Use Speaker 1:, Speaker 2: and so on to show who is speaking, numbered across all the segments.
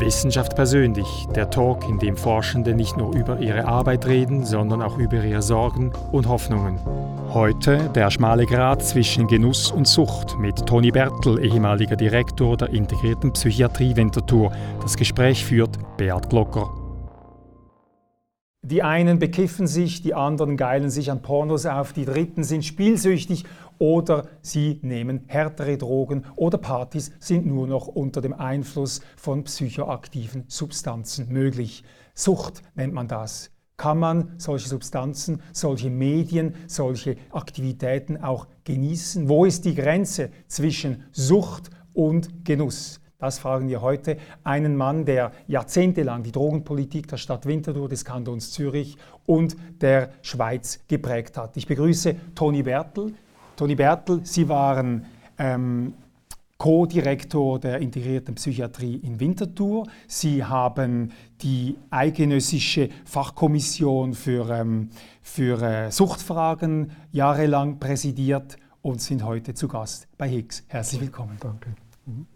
Speaker 1: Wissenschaft persönlich, der Talk, in dem Forschende nicht nur über ihre Arbeit reden, sondern auch über ihre Sorgen und Hoffnungen. Heute der schmale Grat zwischen Genuss und Sucht mit Toni Bertel, ehemaliger Direktor der integrierten Psychiatrie Winterthur. Das Gespräch führt Beat Glocker.
Speaker 2: Die einen bekiffen sich, die anderen geilen sich an Pornos auf, die dritten sind spielsüchtig oder sie nehmen härtere Drogen oder Partys sind nur noch unter dem Einfluss von psychoaktiven Substanzen möglich. Sucht nennt man das. Kann man solche Substanzen, solche Medien, solche Aktivitäten auch genießen? Wo ist die Grenze zwischen Sucht und Genuss? Das fragen wir heute einen Mann, der jahrzehntelang die Drogenpolitik der Stadt Winterthur, des Kantons Zürich und der Schweiz geprägt hat. Ich begrüße Toni Bertel. Toni Bertel, Sie waren ähm, Co-Direktor der integrierten Psychiatrie in Winterthur. Sie haben die eidgenössische Fachkommission für, ähm, für äh, Suchtfragen jahrelang präsidiert und sind heute zu Gast bei Higgs. Herzlich willkommen.
Speaker 3: Danke.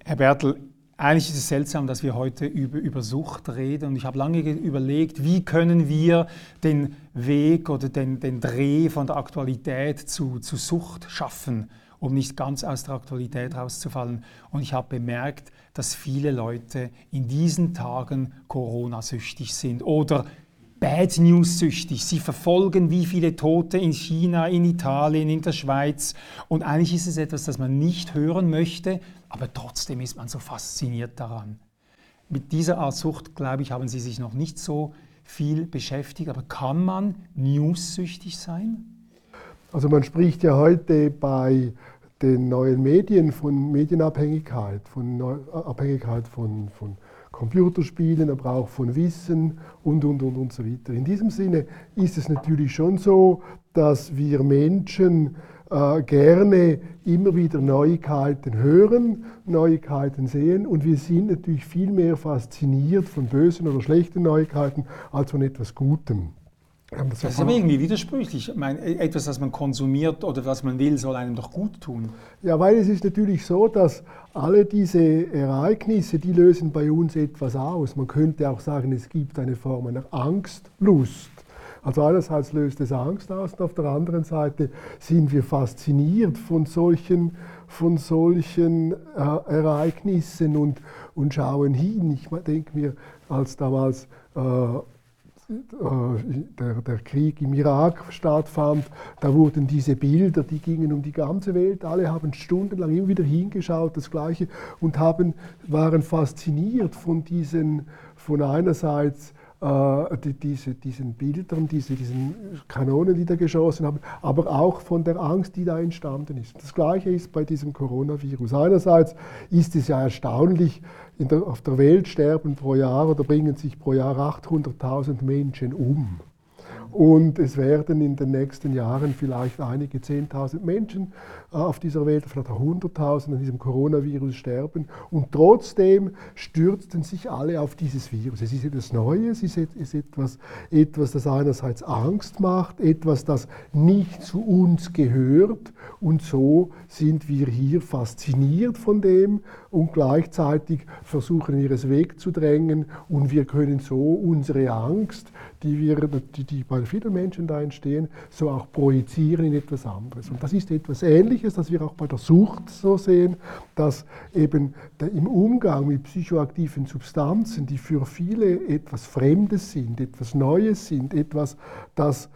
Speaker 2: Herr Bertel, eigentlich ist es seltsam, dass wir heute über, über Sucht reden und ich habe lange überlegt, wie können wir den Weg oder den, den Dreh von der Aktualität zu, zu Sucht schaffen, um nicht ganz aus der Aktualität rauszufallen. Und ich habe bemerkt, dass viele Leute in diesen Tagen Corona-süchtig sind oder Bad News süchtig. Sie verfolgen, wie viele Tote in China, in Italien, in der Schweiz. Und eigentlich ist es etwas, das man nicht hören möchte, aber trotzdem ist man so fasziniert daran. Mit dieser Art Sucht, glaube ich, haben Sie sich noch nicht so viel beschäftigt. Aber kann man newssüchtig sein?
Speaker 3: Also man spricht ja heute bei den neuen Medien von Medienabhängigkeit, von Abhängigkeit von, von Computerspielen, aber auch von Wissen und, und, und, und so weiter. In diesem Sinne ist es natürlich schon so, dass wir Menschen äh, gerne immer wieder Neuigkeiten hören, Neuigkeiten sehen und wir sind natürlich viel mehr fasziniert von bösen oder schlechten Neuigkeiten als von etwas Gutem.
Speaker 2: Das, das ist aber irgendwie widersprüchlich. Ich meine, e-, etwas, das man konsumiert oder was man will, soll einem doch gut tun.
Speaker 3: Ja, weil es ist natürlich so, dass alle diese Ereignisse, die lösen bei uns etwas aus. Man könnte auch sagen, es gibt eine Form einer Angstlust. Also einerseits löst es Angst aus und auf der anderen Seite sind wir fasziniert von solchen, von solchen äh, Ereignissen und, und schauen hin. Ich denke mir, als damals äh, äh, der, der, Krieg im Irak stattfand, da wurden diese Bilder, die gingen um die ganze Welt, alle haben stundenlang immer wieder hingeschaut, das Gleiche, und haben, waren fasziniert von diesen, von einerseits äh, die, diese, diesen Bildern, diese, diesen Kanonen, die da geschossen haben, aber auch von der Angst, die da entstanden ist. Das Gleiche ist bei diesem Coronavirus. Einerseits ist es ja erstaunlich, der, auf der Welt sterben pro Jahr oder bringen sich pro Jahr 800.000 Menschen um. Und es werden in den nächsten Jahren vielleicht einige 10.000 Menschen auf dieser Welt, vielleicht auch 100.000 an diesem Coronavirus sterben. Und trotzdem stürzten sich alle auf dieses Virus. Es ist etwas Neues, es ist etwas, etwas, das einerseits Angst macht, etwas, das nicht zu uns gehört. Und so sind wir hier fasziniert von dem und gleichzeitig versuchen wir es wegzudrängen. Und wir können so unsere Angst, die, wir, die, die bei vielen Menschen da entstehen, so auch projizieren in etwas anderes. Und das ist etwas Ähnliches, das wir auch bei der Sucht so sehen, dass eben im Umgang mit psychoaktiven Substanzen, die für viele etwas Fremdes sind, etwas Neues sind, etwas, das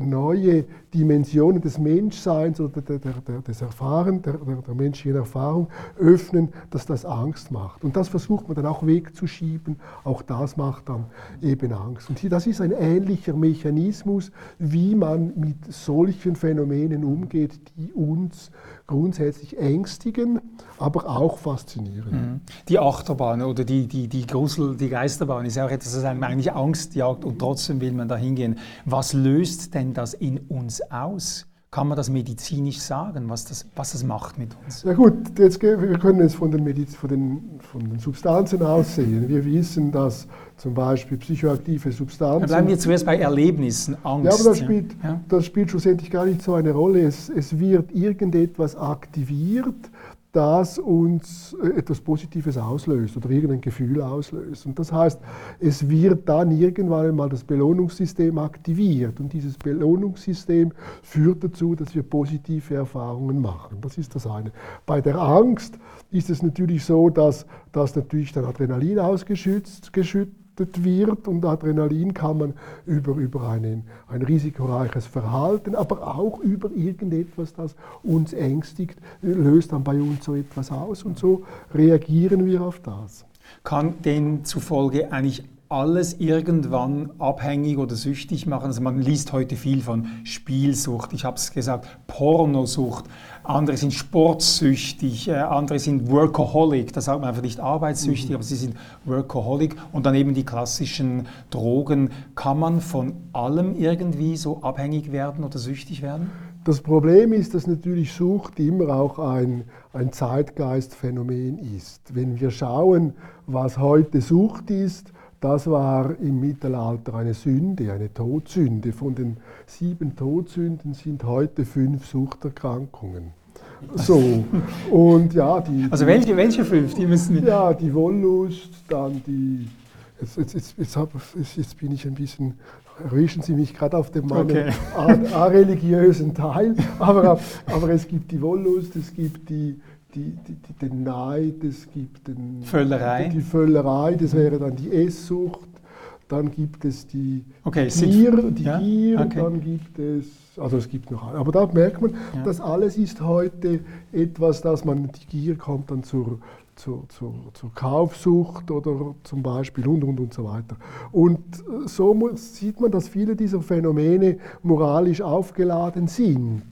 Speaker 3: neue Dimensionen des Menschseins oder der, der, der, des Erfahren, der, der, menschlichen Erfahrung öffnen, dass das Angst macht. Und das versucht man dann auch wegzuschieben. Auch das macht dann eben Angst. Und hier, das ist ein ähnlicher Mechanismus, wie man mit solchen Phänomenen umgeht, die uns grundsätzlich ängstigen, aber auch faszinieren. Mhm.
Speaker 2: Die Achterbahn oder die, die, die Grusel, die Geisterbahn ist ja auch etwas, das einem eigentlich Angst jagt und trotzdem will man da hingehen. Was löst denn das in uns aus? Kann man das medizinisch sagen, was das, was das macht mit uns?
Speaker 3: Ja gut, jetzt, wir können es von den, Mediz von, den, von den Substanzen aussehen. Wir wissen, dass zum Beispiel psychoaktive Substanzen... Da
Speaker 2: bleiben wir zuerst bei Erlebnissen, Angst.
Speaker 3: Ja, aber das spielt, ja. das spielt schlussendlich gar nicht so eine Rolle. Es, es wird irgendetwas aktiviert, das uns äh, etwas Positives auslöst oder irgendein Gefühl auslöst. Und das heißt, es wird dann irgendwann einmal das Belohnungssystem aktiviert und dieses Belohnungssystem führt dazu, dass wir positive Erfahrungen machen. Das ist das eine. Bei der Angst ist es natürlich so, dass, dass natürlich dann Adrenalin ausgeschüttet wird und Adrenalin kann man über, über einen, ein risikoreiches Verhalten, aber auch über irgendetwas, das uns ängstigt, löst dann bei uns so etwas aus und so reagieren wir auf das.
Speaker 2: Kann demzufolge eigentlich alles irgendwann abhängig oder süchtig machen. Also man liest heute viel von Spielsucht, ich habe es gesagt, Pornosucht, andere sind sportsüchtig, äh, andere sind Workaholic, da sagt man einfach nicht arbeitssüchtig, mhm. aber sie sind Workaholic und dann eben die klassischen Drogen. Kann man von allem irgendwie so abhängig werden oder süchtig werden?
Speaker 3: Das Problem ist, dass natürlich Sucht immer auch ein, ein Zeitgeistphänomen ist. Wenn wir schauen, was heute Sucht ist, das war im Mittelalter eine Sünde, eine Todsünde. Von den sieben Todsünden sind heute fünf Suchterkrankungen. So, und ja, die.
Speaker 2: Also welche, welche fünf? Die müssen
Speaker 3: Ja, die Wollust, dann die. Jetzt, jetzt, jetzt, jetzt, hab, jetzt bin ich ein bisschen erwischen Sie mich gerade auf dem okay. areligiösen Teil, aber, aber es gibt die Wollust, es gibt die, die, die, den Neid, es gibt den,
Speaker 2: Völlerei.
Speaker 3: die Völlerei, das wäre dann die Esssucht, dann gibt es die
Speaker 2: okay,
Speaker 3: Gier, die ja? Gier okay. dann gibt es, also es gibt noch, aber da merkt man, ja. das alles ist heute etwas, dass man, die Gier kommt dann zur, zur, zur, zur, Kaufsucht oder zum Beispiel und, und, und so weiter. Und so sieht man, dass viele dieser Phänomene moralisch aufgeladen sind.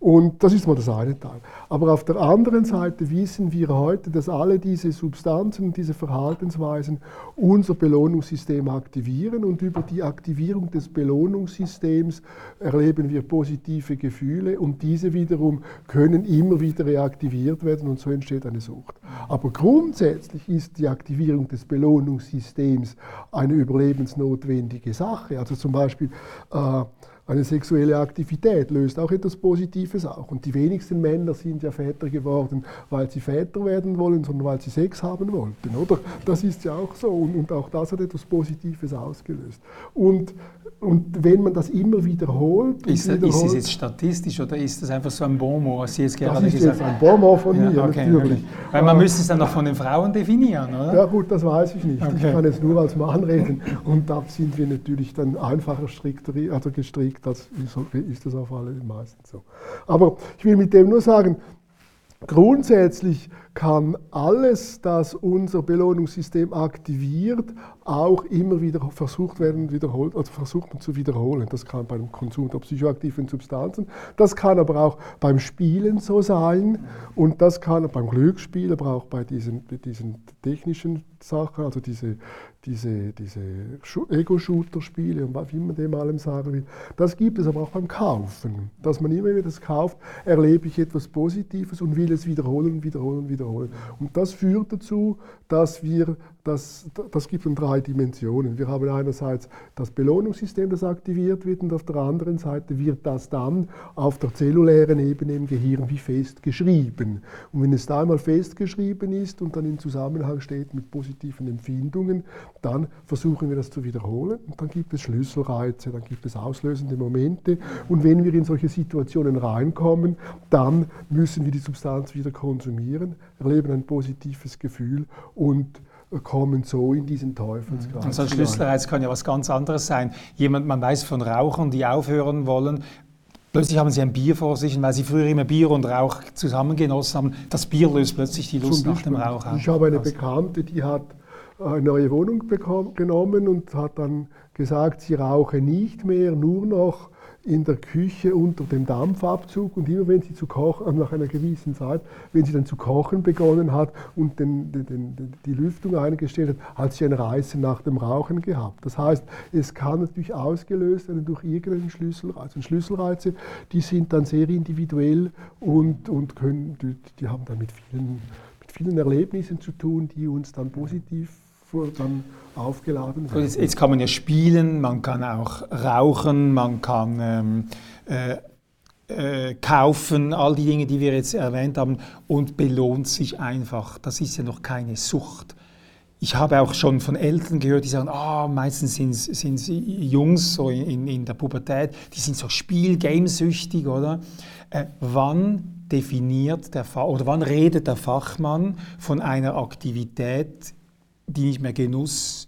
Speaker 3: Und das ist mal das eine Teil. Aber auf der anderen Seite wissen wir heute, dass alle diese Substanzen, diese Verhaltensweisen unser Belohnungssystem aktivieren und über die Aktivierung des Belohnungssystems erleben wir positive Gefühle und diese wiederum können immer wieder reaktiviert werden und so entsteht eine Sucht. Aber grundsätzlich ist die Aktivierung des Belohnungssystems eine überlebensnotwendige Sache. Also zum Beispiel äh, eine sexuelle Aktivität löst auch etwas Positives auch. Und die wenigsten Männer sind ja Väter geworden, weil sie Väter werden wollen, sondern weil sie Sex haben wollten, oder? Das ist ja auch so. Und, und auch das hat etwas Positives ausgelöst. Und und wenn man das immer wiederholt.
Speaker 2: Ist,
Speaker 3: wiederholt,
Speaker 2: ist das jetzt statistisch oder ist das einfach so ein Bonmot, was Sie jetzt gerade
Speaker 3: das ist gesagt haben? Ein Bonmot von ja, mir,
Speaker 2: okay, natürlich. Okay. Weil man müsste es dann noch von den Frauen definieren, oder?
Speaker 3: Ja, gut, das weiß ich nicht. Okay. Ich kann jetzt nur als Mann reden. Und da sind wir natürlich dann einfacher strikter, also gestrickt, als ist das auf alle meistens so. Aber ich will mit dem nur sagen, Grundsätzlich kann alles, das unser Belohnungssystem aktiviert, auch immer wieder versucht werden, wiederholt, also versucht man zu wiederholen. Das kann beim Konsum der psychoaktiven Substanzen, das kann aber auch beim Spielen so sein und das kann beim Glücksspiel, aber auch bei diesen, diesen technischen Sachen, also diese diese, diese Ego-Shooter-Spiele und wie man dem allem sagen will. Das gibt es aber auch beim Kaufen. Dass man immer wieder das kauft, erlebe ich etwas Positives und will es wiederholen, wiederholen, wiederholen. Und das führt dazu, dass wir, das, das gibt dann drei Dimensionen. Wir haben einerseits das Belohnungssystem, das aktiviert wird und auf der anderen Seite wird das dann auf der zellulären Ebene im Gehirn wie festgeschrieben. Und wenn es da einmal festgeschrieben ist und dann in Zusammenhang steht mit positiven Empfindungen, dann versuchen wir das zu wiederholen und dann gibt es Schlüsselreize, dann gibt es auslösende Momente und wenn wir in solche Situationen reinkommen, dann müssen wir die Substanz wieder konsumieren, erleben ein positives Gefühl und kommen so in diesen Teufelskreis.
Speaker 2: Und so ein Schlüsselreiz kann ja was ganz anderes sein. Jemand, man weiß von Rauchern, die aufhören wollen, Plötzlich haben sie ein Bier vor sich und weil sie früher immer Bier und Rauch zusammen genossen haben, das Bier löst plötzlich die Lust nach dem Rauch
Speaker 3: aus. Ich habe eine Bekannte, die hat eine neue Wohnung genommen und hat dann gesagt, sie rauche nicht mehr, nur noch in der Küche unter dem Dampfabzug und immer wenn sie zu kochen, also nach einer gewissen Zeit, wenn sie dann zu kochen begonnen hat und den, den, den, die Lüftung eingestellt hat, hat sie ein Reißen nach dem Rauchen gehabt. Das heißt, es kann natürlich ausgelöst werden durch irgendeinen Schlüsselreiz. Und Schlüsselreize, die sind dann sehr individuell und, und können, die, die haben dann mit vielen, mit vielen Erlebnissen zu tun, die uns dann positiv dann aufgeladen
Speaker 2: werden. Jetzt, jetzt, kann man ja spielen, man kann auch rauchen, man kann ähm, äh, äh, kaufen, all die Dinge, die wir jetzt erwähnt haben, und belohnt sich einfach. Das ist ja noch keine Sucht. Ich habe auch schon von Eltern gehört, die sagen, ah, meistens sind es Jungs so in, in der Pubertät, die sind so spiel-gamesüchtig, oder? Äh, wann definiert der Fa oder wann redet der Fachmann von einer Aktivität, die nicht mehr Genuss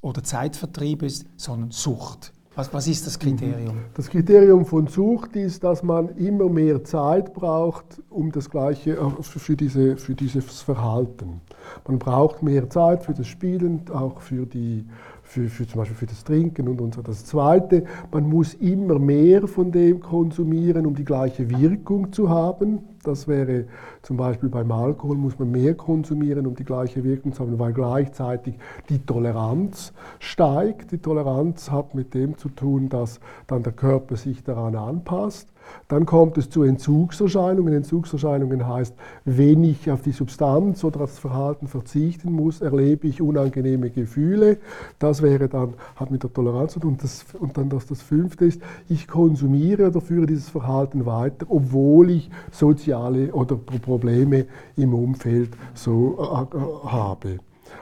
Speaker 2: oder Zeitvertrieb ist, sondern Sucht? Was, was, ist das Kriterium?
Speaker 3: Das Kriterium von Sucht ist, dass man immer mehr Zeit braucht, um das Gleiche äh, für, diese, für dieses Verhalten. Man braucht mehr Zeit für das Spielen, auch für die für, für, zum Beispiel für das Trinken und, und so. Das Zweite, man muss immer mehr von dem konsumieren, um die gleiche Wirkung zu haben. Das wäre zum Beispiel beim Alkohol, muss man mehr konsumieren, um die gleiche Wirkung zu haben, weil gleichzeitig die Toleranz steigt. Die Toleranz hat mit dem zu tun, dass dann der Körper sich daran anpasst. Dann kommt es zu Entzugserscheinungen. Entzugserscheinungen heißt, wenn ich auf die Substanz oder das Verhalten verzichten muss, erlebe ich unangenehme Gefühle. Das wäre dann, hat mit der Toleranz zu tun. Und, dann das, das Fünfte ist, ich konsumiere oder führe dieses Verhalten weiter, obwohl ich soziale oder Probleme im Umfeld so äh, äh habe.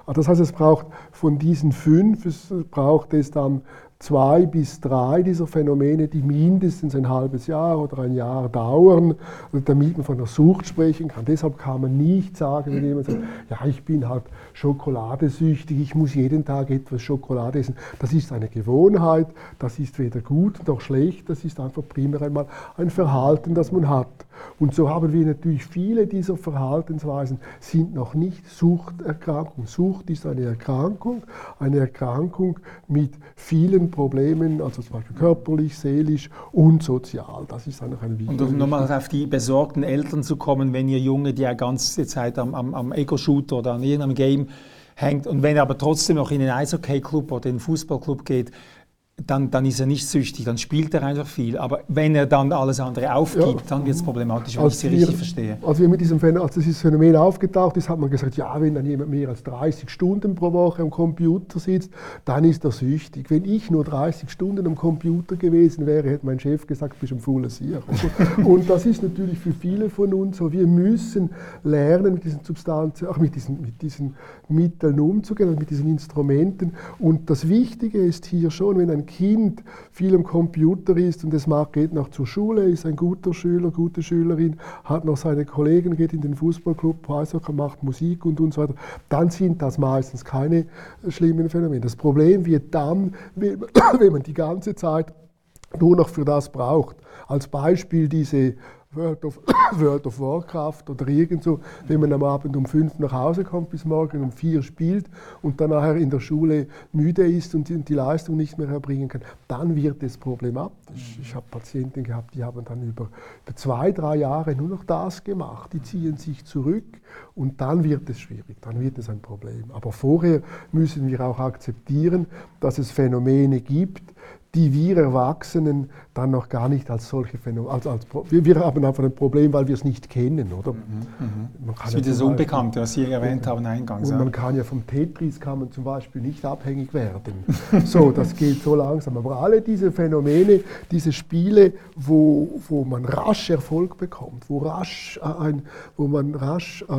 Speaker 3: Das heißt, es braucht von diesen fünf, es braucht es dann zwei bis drei dieser Phänomene, die mindestens ein halbes Jahr oder ein Jahr dauern, damit man von der Sucht sprechen kann. Deshalb kann man nicht sagen, wenn jemand sagt, ja, ich bin halt schokoladesüchtig, ich muss jeden Tag etwas Schokolade essen. Das ist eine Gewohnheit, das ist weder gut noch schlecht, das ist einfach primär einmal ein Verhalten, das man hat. Und so haben wir natürlich viele dieser Verhaltensweisen sind noch nicht Suchterkrankung. Sucht ist eine Erkrankung, eine Erkrankung mit vielen Problemen, also zum Beispiel körperlich, seelisch und sozial. Das ist einfach ein
Speaker 2: wichtiger. Und um nochmal auf die besorgten Eltern zu kommen, wenn ihr Junge die ja ganze Zeit am, am, am Ego-Shooter oder an irgendeinem Game hängt und wenn er aber trotzdem noch in den Eishockey-Club oder den Fußballclub geht, dann, dann ist er nicht süchtig, dann spielt er einfach viel. Aber wenn er dann alles andere aufgibt, ja. dann wird es problematisch, wenn als ich Sie richtig verstehe.
Speaker 3: Als, wir mit diesem Phänomen, als dieses Phänomen aufgetaucht ist, hat man gesagt, ja, wenn dann jemand mehr als 30 Stunden pro Woche am Computer sitzt, dann ist er süchtig. Wenn ich nur 30 Stunden am Computer gewesen wäre, hätte mein Chef gesagt, bist ein fauler Sier. Und das ist natürlich für viele von uns so. Wir müssen lernen, mit diesen Substanzen, auch mit diesen, mit diesen Mitteln umzugehen, mit diesen Instrumenten. Und das Wichtige ist hier schon, wenn ein Kind viel am Computer ist und es geht noch zur Schule, ist ein guter Schüler, gute Schülerin, hat noch seine Kollegen, geht in den Fußballclub, Eishockey, macht Musik und, und so weiter, dann sind das meistens keine schlimmen Phänomene. Das Problem wird dann, wenn man die ganze Zeit nur noch für das braucht. Als Beispiel diese World of, World of Warcraft oder irgend so, wenn man am Abend um fünf nach Hause kommt, bis morgen um vier spielt und dann nachher in der Schule müde ist und die, Leistung nicht mehr erbringen kann, dann wird es problematisch. Ich habe Patienten gehabt, die haben dann über, über zwei, drei Jahre nur noch das gemacht. Die ziehen sich zurück und dann wird es schwierig, dann wird es ein Problem. Aber vorher müssen wir auch akzeptieren, dass es Phänomene gibt, die wir Erwachsenen dann noch gar nicht als solche Phänomene, als, als, wir, wir haben einfach ein Problem, weil wir es nicht kennen, oder? Mhm,
Speaker 2: mhm. das ist wie das Unbekannte, was Sie erwähnt haben eingangs.
Speaker 3: Und man kann ja vom Tetris kann man zum Beispiel nicht abhängig werden. so, das geht so langsam. Aber alle diese Phänomene, diese Spiele, wo, wo man rasch Erfolg bekommt, wo, rasch, äh, ein, wo man rasch äh,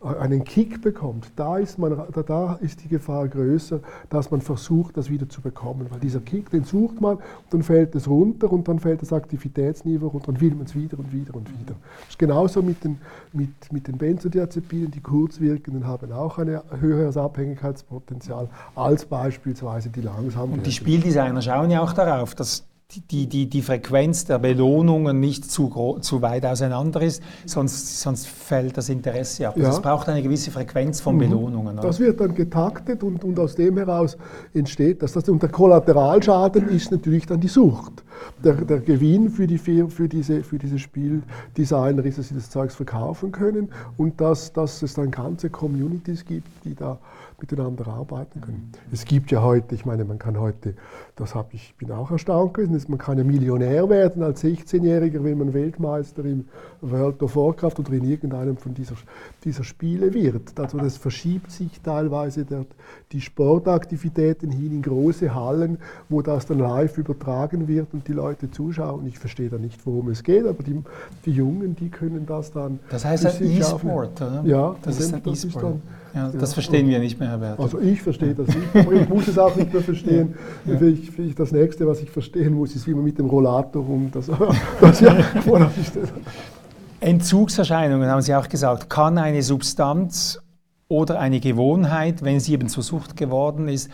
Speaker 3: einen Kick bekommt, da ist, man, da ist die Gefahr größer, dass man versucht, das wieder zu bekommen. Weil dieser Kick, den sucht man, dann fällt es runter und dann fällt das Aktivitätsniveau runter und will man es wieder und wieder und wieder. Das ist genauso mit den, mit, mit den Benzodiazepinen, die kurzwirkenden haben auch ein höheres Abhängigkeitspotenzial als beispielsweise die langsamen.
Speaker 2: Und die Spieldesigner schauen ja auch darauf, dass die, die, die Frequenz der Belohnungen nicht zu, zu weit auseinander ist, sonst, sonst fällt das Interesse ab. Also ja. es braucht eine gewisse Frequenz von mhm. Belohnungen.
Speaker 3: Oder? Das wird dann getaktet und, und aus dem heraus entsteht das. Und der Kollateralschaden ist natürlich dann die Sucht. Der, der Gewinn für, die, für, diese, für diese Spieldesigner ist, dass sie das Zeugs verkaufen können und dass, dass es dann ganze Communities gibt, die da miteinander arbeiten können. Es gibt ja heute, ich meine, man kann heute, das habe ich, bin auch erstaunt gewesen, man kann ja Millionär werden als 16-Jähriger, wenn man Weltmeister im World of Warcraft oder in irgendeinem von dieser, dieser Spiele wird. Also das verschiebt sich teilweise der, die Sportaktivitäten hin in große Hallen, wo das dann live übertragen wird und die Leute zuschauen. Ich verstehe da nicht, worum es geht, aber die, die Jungen, die können das dann.
Speaker 2: Das heißt ein E-Sport, oder?
Speaker 3: Ja,
Speaker 2: das ist ein E-Sport. Ja, das ja, verstehen wir nicht mehr, Herr Bertel.
Speaker 3: Also ich verstehe das nicht, ich muss es auch nicht mehr verstehen. Ja. Ja. Ich, ich, das nächste, was ich verstehen muss, ist, wie man mit dem Rollator um das, das ja,
Speaker 2: Entzugserscheinungen, haben Sie auch gesagt, kann eine Substanz oder eine Gewohnheit, wenn sie eben zur Sucht geworden ist,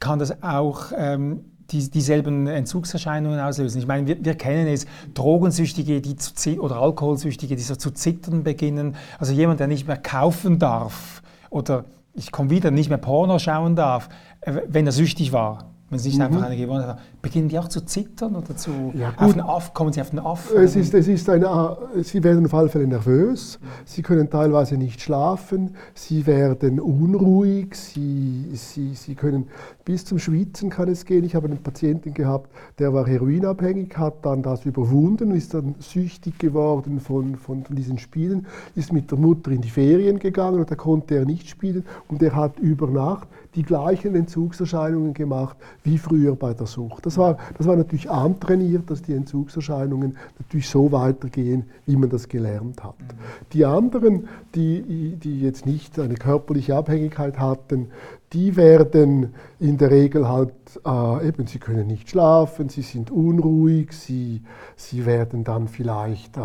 Speaker 2: kann das auch ähm, die, dieselben Entzugserscheinungen auslösen. Ich meine, wir, wir kennen es, Drogensüchtige die zu, oder Alkoholsüchtige, die so zu zittern beginnen. Also jemand, der nicht mehr kaufen darf oder ich komme wieder, nicht mehr Porno schauen darf, äh, wenn er süchtig war wenn sie nicht mhm. einfach eine Gewohnheit beginnen die auch zu zittern oder zu ja, auf den Aff, kommen sie auf den Aff?
Speaker 3: Es ist, es ist eine, sie werden auf alle Fälle nervös, sie können teilweise nicht schlafen, sie werden unruhig, sie, sie, sie können bis zum Schwitzen kann es gehen. Ich habe einen Patienten gehabt, der war heroinabhängig, hat dann das überwunden, ist dann süchtig geworden von, von, von diesen Spielen, ist mit der Mutter in die Ferien gegangen und da konnte er nicht spielen und er hat über Nacht die gleichen Entzugserscheinungen gemacht wie früher bei der Sucht. Das war, das war natürlich antrainiert, dass die Entzugserscheinungen natürlich so weitergehen, wie man das gelernt hat. Die anderen, die, die jetzt nicht eine körperliche Abhängigkeit hatten, die werden in der Regel halt, äh, eben, sie können nicht schlafen, sie sind unruhig, sie, sie werden dann vielleicht äh,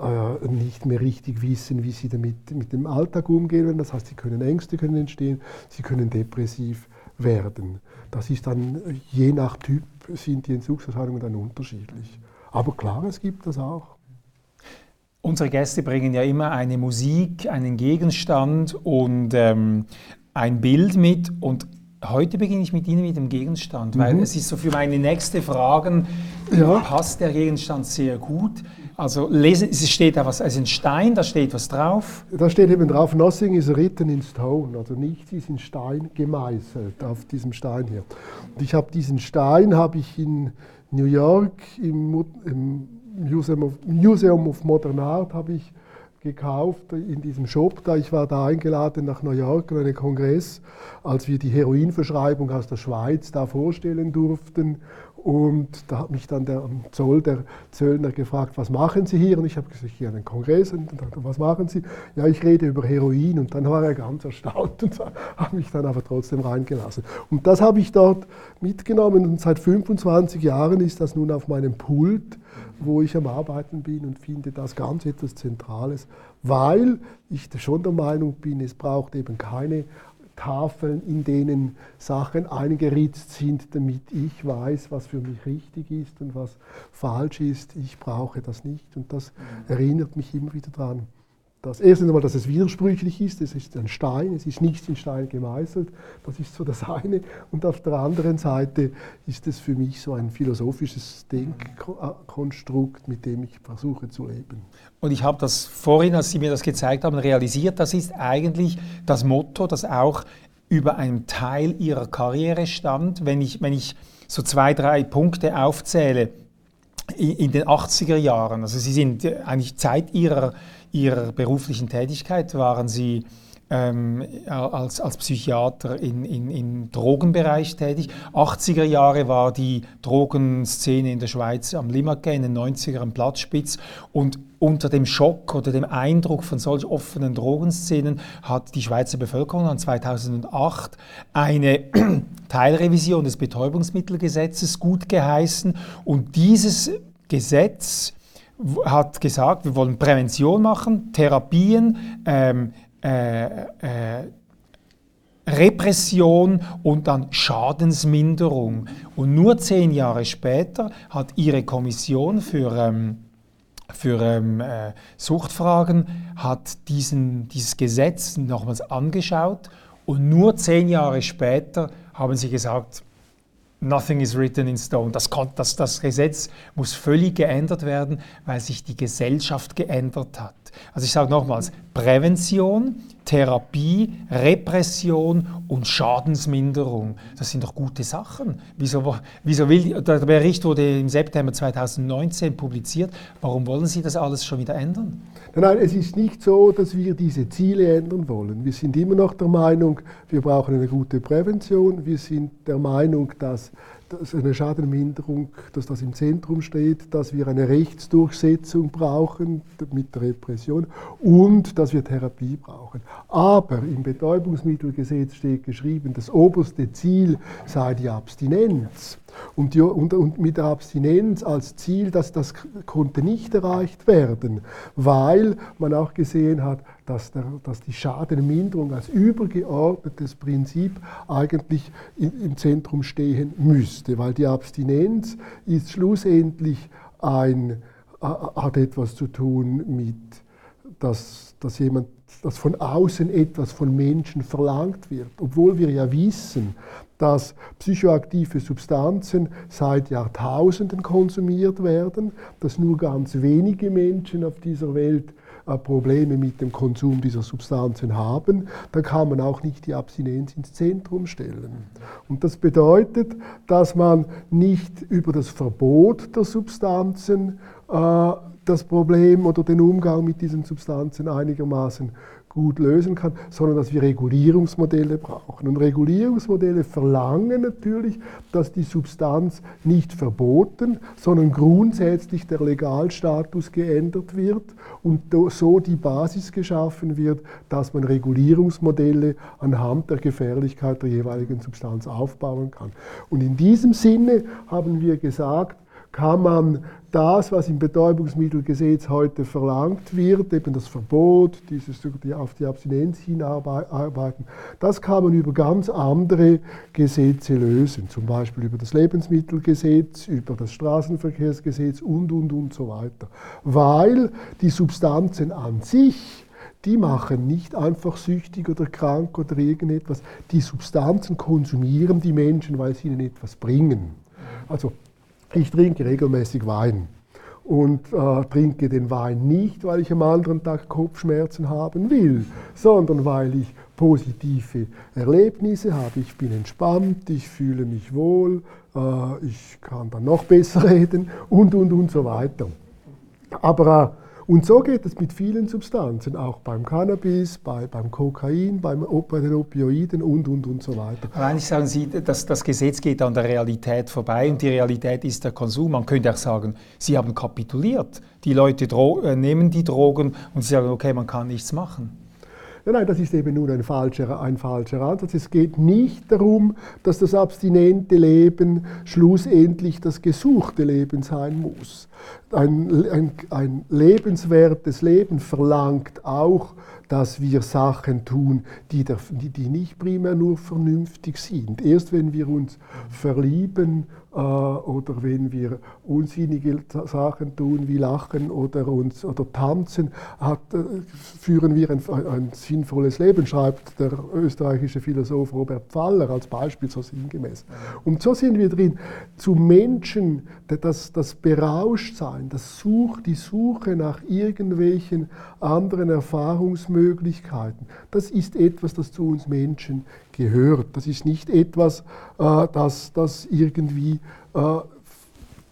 Speaker 3: äh, nicht mehr richtig wissen, wie sie damit mit dem Alltag umgehen. Das heißt, sie können Ängste können entstehen, sie können depressiv werden. Das ist dann je nach Typ sind die Entzugserscheinungen dann unterschiedlich. Aber klar, es gibt das auch.
Speaker 2: Unsere Gäste bringen ja immer eine Musik, einen Gegenstand und ähm, ein Bild mit und heute beginne ich mit Ihnen mit dem Gegenstand, weil mhm. es ist so für meine nächste Fragen ja. passt der Gegenstand sehr gut. Also lesen, es steht da was, also ein Stein, da steht was drauf.
Speaker 3: Da steht eben drauf, nothing is written in stone, also nichts ist in Stein gemeißelt auf diesem Stein hier. Und ich habe diesen Stein, habe ich in New York im, im Museum, of, Museum of Modern Art, habe ich gekauft in diesem Shop da. Ich war da eingeladen nach New York an einen Kongress, als wir die Heroinverschreibung aus der Schweiz da vorstellen durften. Und da hat mich dann der Zoll, der Zöllner gefragt, was machen Sie hier? Und ich habe gesagt, hier einen Kongress. Und dann, was machen Sie? Ja, ich rede über Heroin. Und dann war er ganz erstaunt und hat mich dann aber trotzdem reingelassen. Und das habe ich dort mitgenommen. Und seit 25 Jahren ist das nun auf meinem Pult, wo ich am Arbeiten bin und finde das ganz etwas Zentrales, weil ich schon der Meinung bin, es braucht eben keine Tafeln, in denen Sachen eingeritzt sind, damit ich weiß, was für mich richtig ist und was falsch ist. Ich brauche das nicht und das erinnert mich immer wieder daran. Das erste einmal, dass es widersprüchlich ist, es ist ein Stein, es ist nicht in Stein gemeißelt, das ist so das eine. Und auf der anderen Seite ist es für mich so ein philosophisches Denkkonstrukt, mit dem ich versuche zu leben.
Speaker 2: Und ich habe das vorhin, als Sie mir das gezeigt haben, realisiert, das ist eigentlich das Motto, das auch über einen Teil Ihrer Karriere stand. Wenn ich, wenn ich so zwei, drei Punkte aufzähle, in den 80er Jahren, also Sie sind eigentlich Zeit Ihrer Ihrer beruflichen Tätigkeit waren Sie ähm, als, als Psychiater in, in, im Drogenbereich tätig. 80er Jahre war die Drogenszene in der Schweiz am Limagé, in den 90er am Platzspitz und unter dem Schock oder dem Eindruck von solch offenen Drogenszenen hat die Schweizer Bevölkerung dann 2008 eine Teilrevision des Betäubungsmittelgesetzes gut geheißen und dieses Gesetz hat gesagt, wir wollen Prävention machen, Therapien, ähm, äh, äh, Repression und dann Schadensminderung. Und nur zehn Jahre später hat Ihre Kommission für, ähm, für ähm, äh, Suchtfragen hat diesen, dieses Gesetz nochmals angeschaut und nur zehn Jahre später haben Sie gesagt, Nothing is written in stone. Das, das, das, Gesetz muss völlig geändert werden, weil sich die Gesellschaft geändert hat. Also ich sage nochmals, Prävention, Therapie, Repression und Schadensminderung, das sind doch gute Sachen. Wieso, wieso will, der Bericht wurde im September 2019 publiziert. Warum wollen Sie das alles schon wieder ändern?
Speaker 3: Nein, es ist nicht so, dass wir diese Ziele ändern wollen. Wir sind immer noch der Meinung, wir brauchen eine gute Prävention. Wir sind der Meinung, dass dass eine Schadenminderung, dass das im Zentrum steht, dass wir eine Rechtsdurchsetzung brauchen mit der Repression und dass wir Therapie brauchen. Aber im Betäubungsmittelgesetz steht geschrieben, das oberste Ziel sei die Abstinenz. Und, und, und, mit der Abstinenz als Ziel, dass das konnte nicht erreicht werden, weil man auch gesehen hat, dass, der, dass die Schadenminderung als übergeordnetes Prinzip eigentlich im Zentrum stehen müsste, weil die Abstinenz ist schlussendlich ein, hat etwas zu tun mit, dass, dass jemand dass von außen etwas von Menschen verlangt wird, obwohl wir ja wissen, dass psychoaktive Substanzen seit Jahrtausenden konsumiert werden, dass nur ganz wenige Menschen auf dieser Welt äh, Probleme mit dem Konsum dieser Substanzen haben, dann kann man auch nicht die Abstinenz ins Zentrum stellen. Und das bedeutet, dass man nicht über das Verbot der Substanzen äh, das Problem oder den Umgang mit diesen Substanzen einigermaßen gut lösen kann, sondern dass wir Regulierungsmodelle brauchen. Und Regulierungsmodelle verlangen natürlich, dass die Substanz nicht verboten, sondern grundsätzlich der Legalstatus geändert wird und so die Basis geschaffen wird, dass man Regulierungsmodelle anhand der Gefährlichkeit der jeweiligen Substanz aufbauen kann. Und in diesem Sinne haben wir gesagt, kann man das, was im Betäubungsmittelgesetz heute verlangt wird, eben das Verbot, dieses auf die Abstinenz hinarbeiten, das kann man über ganz andere Gesetze lösen, zum Beispiel über das Lebensmittelgesetz, über das Straßenverkehrsgesetz und, und, und so weiter. Weil die Substanzen an sich, die machen nicht einfach süchtig oder krank oder irgendetwas. Die Substanzen konsumieren die Menschen, weil sie ihnen etwas bringen. Also ich trinke regelmäßig Wein und äh, trinke den Wein nicht, weil ich am anderen Tag Kopfschmerzen haben will, sondern weil ich positive Erlebnisse habe. Ich bin entspannt, ich fühle mich wohl, äh, ich kann dann noch besser reden und, und, und so weiter. Aber und so geht es mit vielen Substanzen, auch beim Cannabis, bei, beim Kokain, beim, bei den Opioiden und, und, und so weiter.
Speaker 2: Aber eigentlich sagen Sie, dass das Gesetz geht an der Realität vorbei und die Realität ist der Konsum. Man könnte auch sagen, Sie haben kapituliert. Die Leute äh, nehmen die Drogen und sie sagen, okay, man kann nichts machen.
Speaker 3: Nein, nein, das ist eben nur ein falscher, ein falscher Ansatz. Es geht nicht darum, dass das abstinente Leben schlussendlich das gesuchte Leben sein muss. Ein, ein, ein lebenswertes Leben verlangt auch, dass wir Sachen tun, die, der, die nicht primär nur vernünftig sind. Erst wenn wir uns verlieben oder wenn wir unsinnige Sachen tun wie lachen oder, uns, oder tanzen, hat, äh, führen wir ein, ein, sinnvolles Leben, schreibt der österreichische Philosoph Robert Pfaller als Beispiel so sinngemäß. Und so sind wir drin. Zu Menschen, das, das Berauschtsein, das Such, die Suche nach irgendwelchen anderen Erfahrungsmöglichkeiten, das ist etwas, das zu uns Menschen gehört. Das ist nicht etwas, äh, das, das irgendwie äh,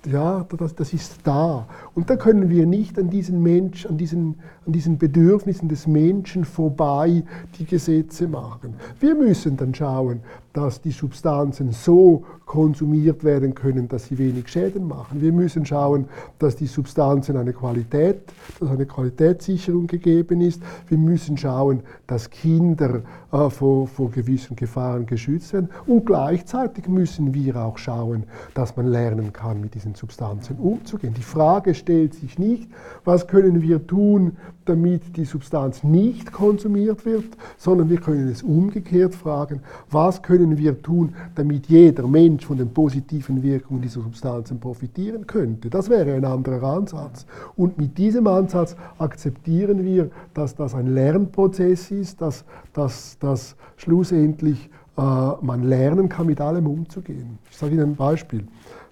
Speaker 3: ja, das, das, ist da. Und da können wir nicht an diesen Mensch, an diesen, an diesen Bedürfnissen des Menschen vorbei die Gesetze machen. Wir müssen dann schauen, dass die Substanzen so konsumiert werden können, dass sie wenig Schäden machen. Wir müssen schauen, dass die Substanzen eine Qualität, dass eine Qualitätssicherung gegeben ist. Wir müssen schauen, dass Kinder äh, vor, vor gewissen Gefahren geschützt werden. Und gleichzeitig müssen wir auch schauen, dass man lernen kann, mit diesen Substanzen umzugehen. Die Frage stellt sich nicht, was können wir tun, damit die Substanz nicht konsumiert wird, sondern wir können es umgekehrt fragen, was können wir tun, damit jeder Mensch von den positiven Wirkungen dieser Substanzen profitieren könnte. Das wäre ein anderer Ansatz. Und mit diesem Ansatz akzeptieren wir, dass das ein Lernprozess ist, dass, dass, dass schlussendlich äh, man lernen kann, mit allem umzugehen. Ich sage Ihnen ein Beispiel.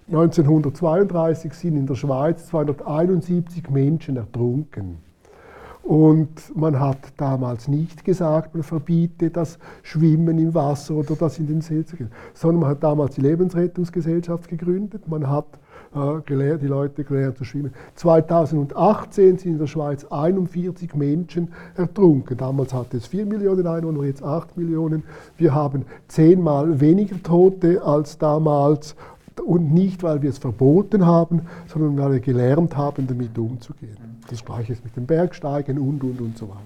Speaker 3: 1932 sind in der Schweiz 271 Menschen ertrunken. Und man hat damals nicht gesagt, man verbiete das Schwimmen im Wasser oder das in den See zu gehen, sondern man hat damals die Lebensrettungsgesellschaft gegründet, man hat äh, gelehrt, die Leute gelernt zu schwimmen. 2018 sind in der Schweiz 41 Menschen ertrunken. Damals hatte es 4 Millionen Einwohner, jetzt 8 Millionen. Wir haben zehnmal weniger Tote als damals und nicht, weil wir es verboten haben, sondern weil wir gelernt haben, damit umzugehen. Das gleiche ist mit dem Bergsteigen und, und, und so weiter.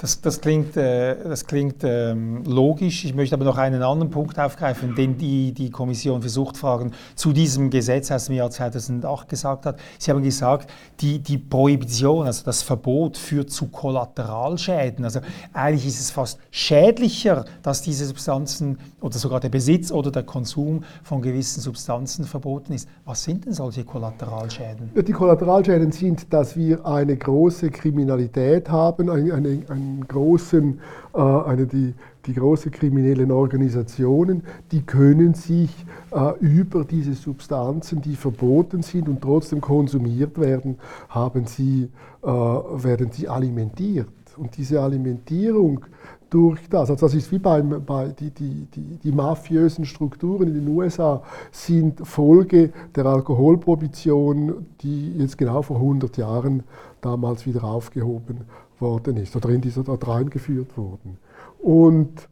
Speaker 2: Das, das, klingt, äh, das klingt ähm, logisch. Ich möchte aber noch einen anderen Punkt aufgreifen, den die, die Kommission für Suchtfragen zu diesem Gesetz aus dem Jahr 2008 gesagt hat. Sie haben gesagt, die, die Prohibition, also das Verbot, führt zu Kollateralschäden. Also eigentlich ist es fast schädlicher, dass diese Substanzen oder sogar der Besitz oder der Konsum von gewissen Substanzen verboten ist. Was sind denn solche Kollateralschäden?
Speaker 3: Die Kollateralschäden sind, dass wir eine große Kriminalität haben, eine, eine, großen, äh, eine, die, die großen kriminellen Organisationen, die können sich äh, über diese Substanzen, die verboten sind und trotzdem konsumiert werden, haben sie, äh, werden sie alimentiert. Und diese Alimentierung durch das, also das ist wie beim, bei die, die, die, die mafiösen Strukturen in den USA sind Folge der Alkoholprohibition, die jetzt genau vor 100 Jahren damals wieder aufgehoben worden ist oder in dieser dort reingeführt worden. Und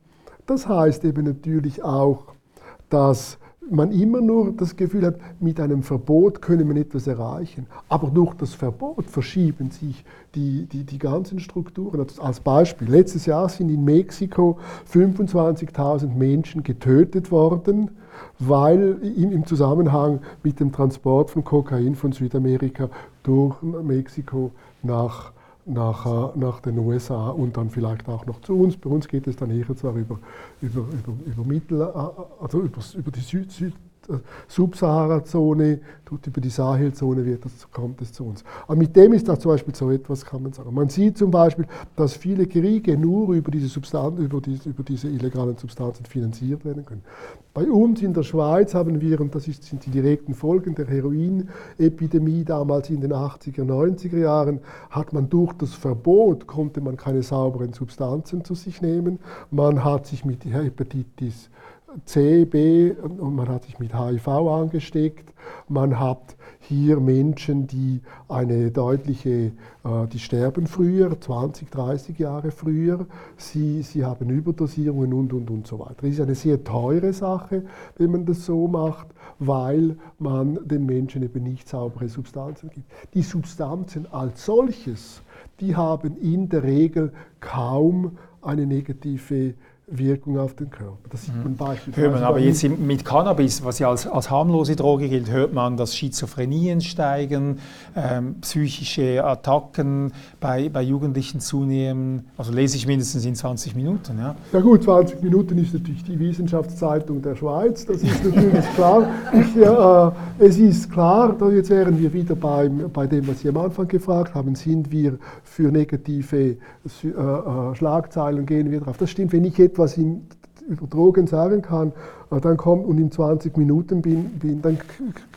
Speaker 3: das heißt eben natürlich auch, dass man immer nur das Gefühl hat, mit einem Verbot könne man etwas erreichen. Aber durch das Verbot verschieben sich die, die, die ganzen Strukturen. Also als Beispiel, letztes Jahr sind in Mexiko 25.000 Menschen getötet worden, weil im Zusammenhang mit dem Transport von Kokain von Südamerika durch Mexiko nach nach, nach den USA und dann vielleicht auch noch zu uns. Bei uns geht es dann eher zwar über, über, über, über Mittel, äh, also über, über die Süd, Süd, Subsahara-Zone, tut über die Sahelzone wird das, kommt es zu uns. Aber mit dem ist da zum Beispiel so etwas, kann man sagen. Man sieht zum Beispiel, dass viele Kriege nur über diese, Substan über diese, über diese illegalen Substanzen finanziert werden können. Bei uns in der Schweiz haben wir, und das sind die direkten Folgen der Heroinepidemie damals in den 80er, 90er Jahren, hat man durch das Verbot, konnte man keine sauberen Substanzen zu sich nehmen. Man hat sich mit Hepatitis C, B und man hat sich mit HIV angesteckt. Man hat hier Menschen, die eine deutliche, äh, die sterben früher, 20, 30 Jahre früher. Sie, sie haben Überdosierungen und, und, und so weiter. Das ist eine sehr teure Sache, wenn man das so macht, weil man den Menschen eben nicht saubere Substanzen gibt. Die Substanzen als solches, die haben in der Regel kaum eine negative Wirkung auf den Körper.
Speaker 2: Das sieht man mhm. beispielsweise. Hört man aber jetzt mit Cannabis, was ja als, als harmlose Droge gilt, hört man, dass Schizophrenien steigen, ähm, psychische Attacken bei, bei Jugendlichen zunehmen. Also lese ich mindestens in 20 Minuten. Ja,
Speaker 3: ja gut, 20 Minuten ist natürlich die Wissenschaftszeitung der Schweiz, das ist natürlich klar. Ich, äh, es ist klar, jetzt wären wir wieder beim, bei dem, was Sie am Anfang gefragt haben, sind wir für negative äh, äh, Schlagzeilen, gehen wir drauf. Das stimmt, wenn ich etwas was ich über Drogen sagen kann, äh, dann kommt und in 20 Minuten bin, bin dann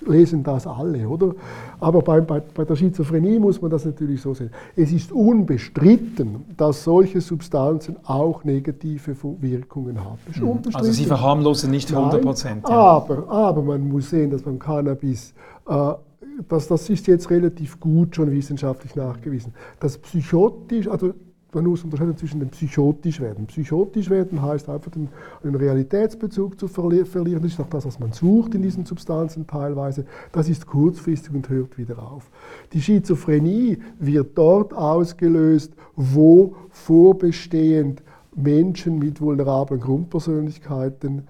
Speaker 3: lesen das alle, oder? Aber bei, bei, bei, der Schizophrenie muss man das natürlich so sehen. Es ist unbestritten, dass solche Substanzen auch negative Wirkungen haben.
Speaker 2: Mhm. Also Sie verharmlosen nicht 100 Prozent.
Speaker 3: Ja. Aber, aber man muss sehen, dass beim Cannabis äh, das, das ist jetzt relativ gut schon wissenschaftlich nachgewiesen. Das psychotisch, also man muss unterscheiden zwischen dem psychotisch werden. Psychotisch werden heißt einfach den, einen Realitätsbezug zu verli verlieren. Das ist auch das, was man sucht in diesen Substanzen teilweise. Das ist kurzfristig und hört wieder auf. Die Schizophrenie wird dort ausgelöst, wo vorbestehend Menschen mit vulnerablen Grundpersönlichkeiten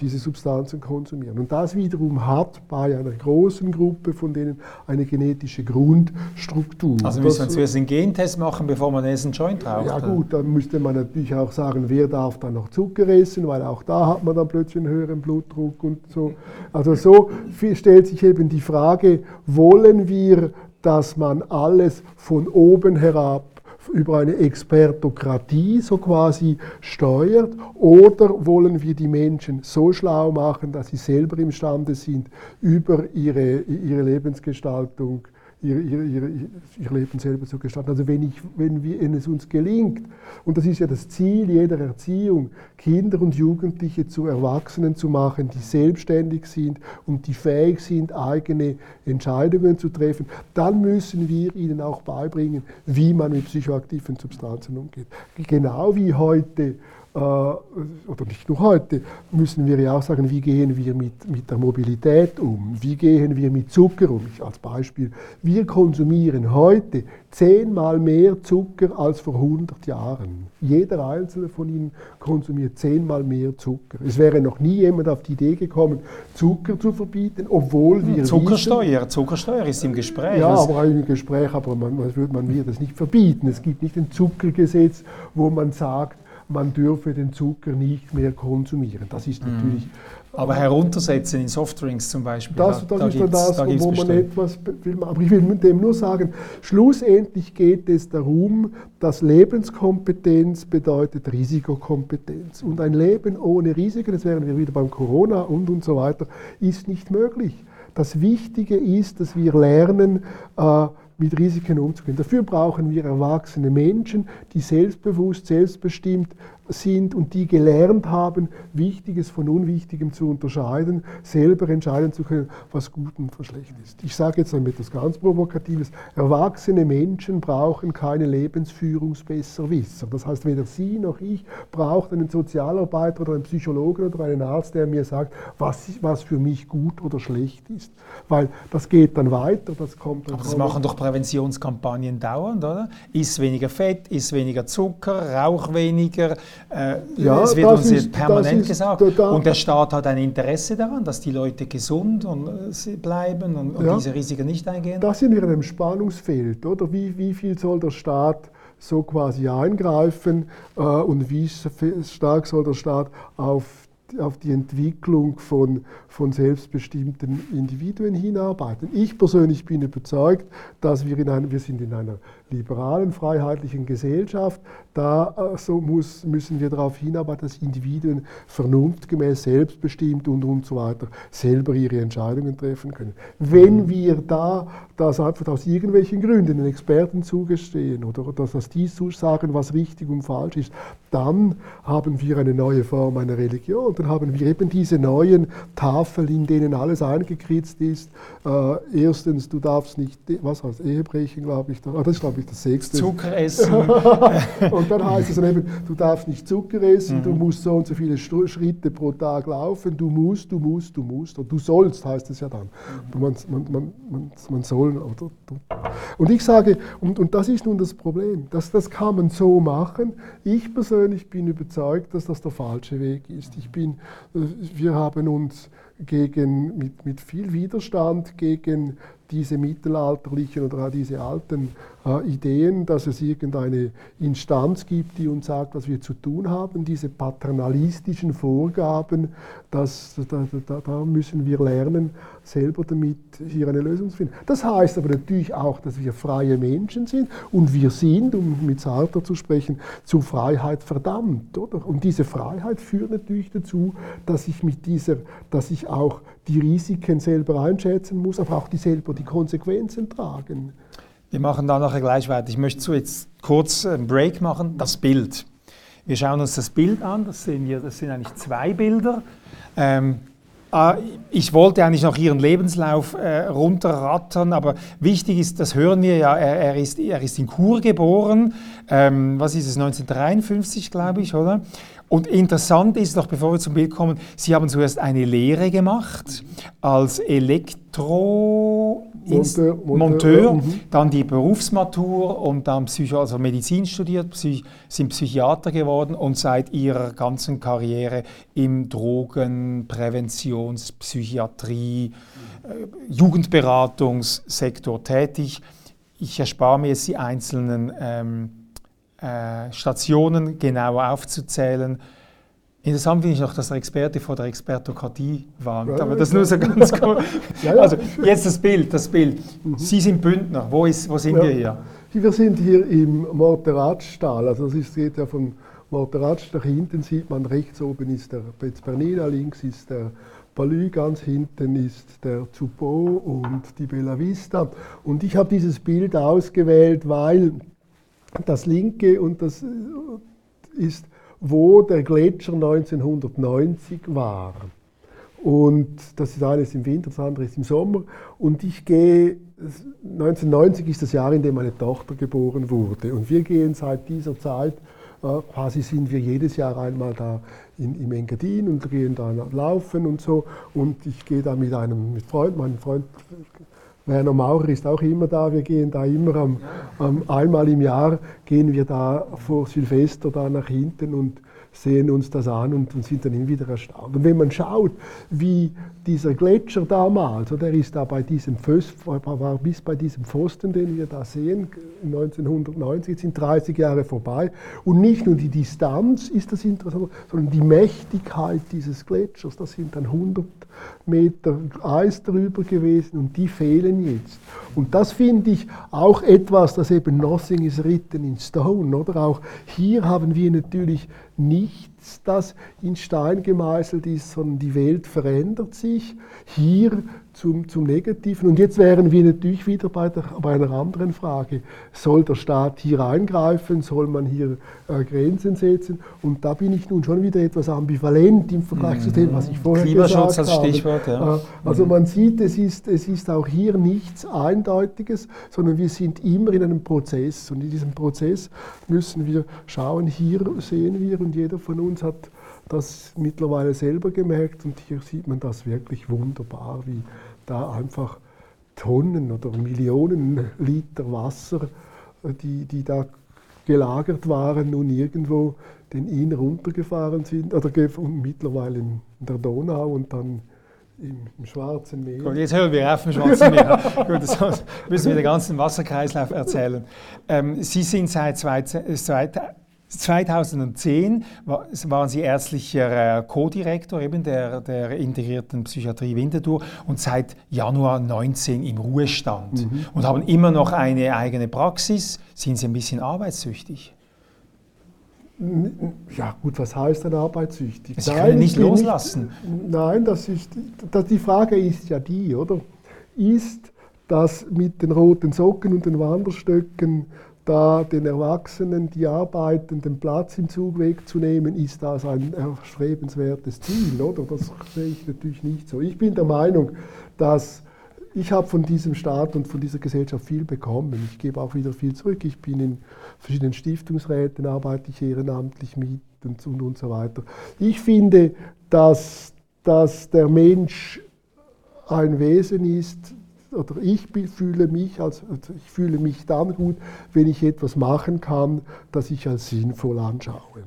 Speaker 3: diese Substanzen konsumieren. Und das wiederum hat bei einer großen Gruppe von denen eine genetische Grundstruktur.
Speaker 2: Also müsste man zuerst einen Gentest machen, bevor man einen Joint raucht?
Speaker 3: Ja gut, dann müsste man natürlich auch sagen, wer darf dann noch Zucker essen, weil auch da hat man dann plötzlich einen höheren Blutdruck und so. Also so stellt sich eben die Frage, wollen wir dass man alles von oben herab über eine Expertokratie so quasi steuert? Oder wollen wir die Menschen so schlau machen, dass sie selber imstande sind, über ihre, ihre Lebensgestaltung ihr, ihr, ihr, Leben selber zu gestalten. Also wenn, ich, wenn, wir, wenn es uns gelingt, und das ist ja das Ziel jeder Erziehung, Kinder und Jugendliche zu Erwachsenen zu machen, die selbstständig sind und die fähig sind, eigene Entscheidungen zu treffen, dann müssen wir ihnen auch beibringen, wie man mit psychoaktiven Substanzen umgeht. Genau wie heute oder nicht nur heute, müssen wir ja auch sagen, wie gehen wir mit, mit der Mobilität um, wie gehen wir mit Zucker um. Ich als Beispiel, wir konsumieren heute zehnmal mehr Zucker als vor 100 Jahren. Jeder einzelne von ihnen konsumiert zehnmal mehr Zucker. Es wäre noch nie jemand auf die Idee gekommen, Zucker zu verbieten, obwohl wir
Speaker 2: Zuckersteuer, wissen, Zuckersteuer ist im Gespräch.
Speaker 3: Ja, aber im Gespräch, aber man, man wird das nicht verbieten. Es gibt nicht ein Zuckergesetz, wo man sagt, man dürfe den Zucker nicht mehr konsumieren. Das ist mhm. natürlich.
Speaker 2: Aber heruntersetzen in Softdrinks zum Beispiel.
Speaker 3: Das, das da ist dann das, da wo man etwas will. Aber ich will dem nur sagen, schlussendlich geht es darum, dass Lebenskompetenz bedeutet Risikokompetenz. Und ein Leben ohne Risiken, das wären wir wieder beim Corona und, und so weiter, ist nicht möglich. Das Wichtige ist, dass wir lernen, äh, mit Risiken umzugehen. Dafür brauchen wir erwachsene Menschen, die selbstbewusst, selbstbestimmt sind und die gelernt haben, Wichtiges von Unwichtigem zu unterscheiden, selber entscheiden zu können, was gut und was schlecht ist. Ich sage jetzt einmal etwas ganz Provokatives. Erwachsene Menschen brauchen keine Lebensführungsbesserwisser. Das heißt, weder Sie noch ich braucht einen Sozialarbeiter oder einen Psychologen oder einen Arzt, der mir sagt, was, was für mich gut oder schlecht ist. Weil das geht dann weiter, das kommt dann.
Speaker 2: Aber das machen doch Präventionskampagnen dauernd, oder? Iss weniger Fett, iss weniger Zucker, rauch weniger, äh, ja, es wird uns ist, permanent gesagt. und der Staat hat ein Interesse daran, dass die Leute gesund und, äh, bleiben und, und ja, diese Risiken nicht eingehen.
Speaker 3: Das sind wir in einem Spannungsfeld, oder? Wie, wie viel soll der Staat so quasi eingreifen äh, und wie stark soll der Staat auf auf die Entwicklung von, von selbstbestimmten Individuen hinarbeiten. Ich persönlich bin überzeugt, dass wir in einem, wir sind in einer liberalen, freiheitlichen Gesellschaft, da so muss, müssen wir darauf hinarbeiten, dass Individuen vernunftgemäß, selbstbestimmt und, und so weiter selber ihre Entscheidungen treffen können. Wenn mhm. wir da das einfach aus irgendwelchen Gründen den Experten zugestehen oder dass, dass die sagen, was richtig und falsch ist, dann haben wir eine neue Form einer Religion. Dann haben wir eben diese neuen Tafeln, in denen alles eingekritzt ist. Äh, erstens, du darfst nicht, was heißt Ehebrechen, glaube ich, das ist, glaube ich, das sechste.
Speaker 2: Zucker essen.
Speaker 3: und dann heißt es dann eben, du darfst nicht Zucker essen, mhm. du musst so und so viele Schritte pro Tag laufen, du musst, du musst, du musst, oder du sollst, heißt es ja dann. Mhm. Man, man, man, man, man soll, oder, und ich sage, und, und das ist nun das Problem, das, das kann man so machen. Ich persönlich bin überzeugt, dass das der falsche Weg ist. Ich bin, äh, wir haben uns gegen, mit, mit viel Widerstand gegen diese mittelalterlichen oder diese alten äh, Ideen, dass es irgendeine Instanz gibt, die uns sagt, was wir zu tun haben, diese paternalistischen Vorgaben, das, da, da, da müssen wir lernen, selber damit hier eine Lösung zu finden. Das heißt aber natürlich auch, dass wir freie Menschen sind und wir sind, um mit Sartre zu sprechen, zu Freiheit verdammt. Oder? Und diese Freiheit führt natürlich dazu, dass ich mit dieser, dass ich auch die Risiken selber einschätzen muss, aber auch die selber die Konsequenzen tragen.
Speaker 2: Wir machen da nachher gleich weiter. Ich möchte jetzt kurz einen Break machen. Das Bild. Wir schauen uns das Bild an. Das sind, hier, das sind eigentlich zwei Bilder. Ähm, ah, ich wollte eigentlich noch Ihren Lebenslauf äh, runterrattern, aber wichtig ist, das hören wir ja, er, er, ist, er ist in Chur geboren, ähm, was ist es, 1953, glaube ich, oder? Und interessant ist noch, bevor wir zum Bild kommen, Sie haben zuerst eine Lehre gemacht als Elektro... Monteur, Monteur, Monteur mhm. dann die Berufsmatur und dann Psycho, also Medizin studiert, Psych, sind Psychiater geworden und seit ihrer ganzen Karriere im Drogenpräventions-, Psychiatrie, äh, Jugendberatungssektor tätig. Ich erspare mir jetzt die einzelnen ähm, äh, Stationen genauer aufzuzählen. Interessant finde ich noch, dass der Experte vor der Expertokratie warnt, aber das nur so ganz kurz. Also jetzt das Bild, das Bild. Mhm. Sie sind Bündner, wo, ist, wo sind ja. wir hier?
Speaker 3: Wir sind hier im Morteratstall, also das geht ja von Morteratsch nach hinten, sieht man rechts oben ist der Betz Bernina, links ist der Palü, ganz hinten ist der Zupo und die Bella Vista. Und ich habe dieses Bild ausgewählt, weil das linke und das ist, wo der Gletscher 1990 war. Und das ist eines im Winter, das andere ist im Sommer. Und ich gehe, 1990 ist das Jahr, in dem meine Tochter geboren wurde. Und wir gehen seit dieser Zeit Äh, quasi sind wir jedes Jahr einmal da in, im Engadin und gehen da laufen und so. Und ich gehe da mit einem Freund, mein Freund Werner Maurer ist auch immer da. Wir gehen da immer am, am, einmal im Jahr gehen wir da vor Silvester da nach hinten und sehen uns das an und, und sind dann immer wieder erstaunt. Und wenn man schaut, wie dieser Gletscher damals, der ist da bei diesem Pfosten, bis bei diesem Pfosten, den wir da sehen, 1990, sind 30 Jahre vorbei. Und nicht nur die Distanz ist das interessant, sondern die Mächtigkeit dieses Gletschers. Das sind dann 100 Meter Eis drüber gewesen und die fehlen jetzt. Und das finde ich auch etwas, das eben Nothing is written in stone, oder? Auch hier haben wir natürlich nichts, das in Stein gemeißelt ist, sondern die Welt verändert sich. Hier zum, zum Negativen. Und jetzt wären wir natürlich wieder bei, der, bei einer anderen Frage. Soll der Staat hier eingreifen? Soll man hier äh, Grenzen setzen? Und da bin ich nun schon wieder etwas ambivalent im Vergleich mhm. zu dem, was ich vorher
Speaker 2: Klimaschutz
Speaker 3: gesagt
Speaker 2: als Stichwort, ja.
Speaker 3: Äh, also mhm. man sieht, es ist, es ist auch hier nichts Eindeutiges, sondern wir sind immer in einem Prozess. Und in diesem Prozess müssen wir schauen, hier sehen wir und jeder von uns hat das mittlerweile selber gemerkt und hier sieht man das wirklich wunderbar, wie da einfach Tonnen oder Millionen Liter Wasser, die, die da gelagert waren, nun irgendwo den Inn runtergefahren sind, oder mittlerweile in der Donau und dann im, Schwarzen Meer.
Speaker 2: Gut, jetzt hören wir auf im Schwarzen Meer. Gut, das müssen wir den ganzen Wasserkreislauf erzählen. Ähm, Sie sind seit 2000 2010 waren Sie ärztlicher äh, Co-Direktor eben der, der integrierten Psychiatrie Winterthur und seit Januar 19 im Ruhestand mhm. und haben immer noch eine eigene Praxis. Sind Sie ein bisschen arbeitssüchtig?
Speaker 3: Ja gut, was heißt denn arbeitssüchtig?
Speaker 2: Sie können nicht loslassen.
Speaker 3: Nicht, nein, das ist, das, die Frage ist ja die, oder? Ist das mit den roten Socken und den Wanderstöcken da den Erwachsenen, die arbeiten, den Platz im Zug wegzunehmen, ist das ein erstrebenswertes Ziel, oder? Das sehe ich natürlich nicht so. Ich bin der Meinung, dass ich habe von diesem Staat und von dieser Gesellschaft viel bekommen. Ich gebe auch wieder viel zurück. Ich bin in verschiedenen Stiftungsräten, arbeite ich ehrenamtlich mit und, und, und so weiter. Ich finde, dass, dass der Mensch ein Wesen ist, oder ich fühle mich als also ich fühle mich dann gut, wenn ich etwas machen kann, das ich als sinnvoll anschaue,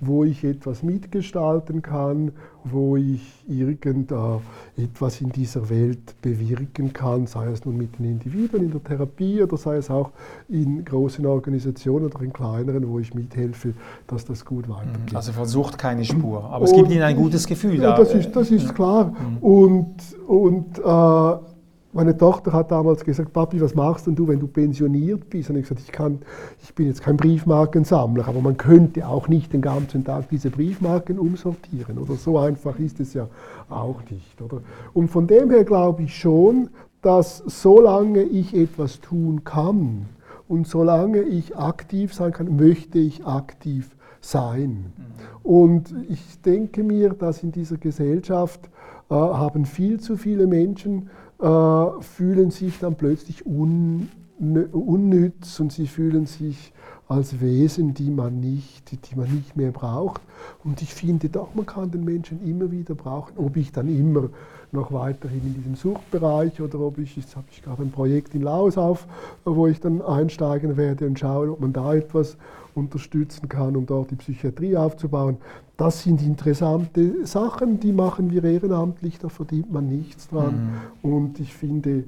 Speaker 3: wo ich etwas mitgestalten kann, wo ich irgendetwas in dieser Welt bewirken kann, sei es nun mit den Individuen in der Therapie oder sei es auch in großen Organisationen oder in kleineren, wo ich mithelfe, dass das gut weitergeht.
Speaker 2: Also versucht keine Spur, aber es gibt Ihnen ein gutes Gefühl.
Speaker 3: Ja, das ist, das ist klar. Mhm. Und, und äh, meine Tochter hat damals gesagt, Papi, was machst denn du, wenn du pensioniert bist? Und ich gesagt, ich, kann, ich bin jetzt kein Briefmarkensammler, aber man könnte auch nicht den ganzen Tag diese Briefmarken umsortieren. Oder so einfach ist es ja auch nicht. Oder? Und von dem her glaube ich schon, dass solange ich etwas tun kann und solange ich aktiv sein kann, möchte ich aktiv sein. Mhm. Und ich denke mir, dass in dieser Gesellschaft äh, haben viel zu viele Menschen äh, fühlen sich dann plötzlich un, unnütz und sie fühlen sich als Wesen, die man, nicht, die man nicht mehr braucht. Und ich finde doch, man kann den Menschen immer wieder brauchen, ob ich dann immer noch weiterhin in diesem Suchtbereich oder ob ich, jetzt habe ich gerade ein Projekt in Laos auf, wo ich dann einsteigen werde und schaue, ob man da etwas unterstützen kann, um dort die Psychiatrie aufzubauen. Das sind interessante Sachen, die machen wir ehrenamtlich, da verdient man nichts dran. Mhm. Und ich finde,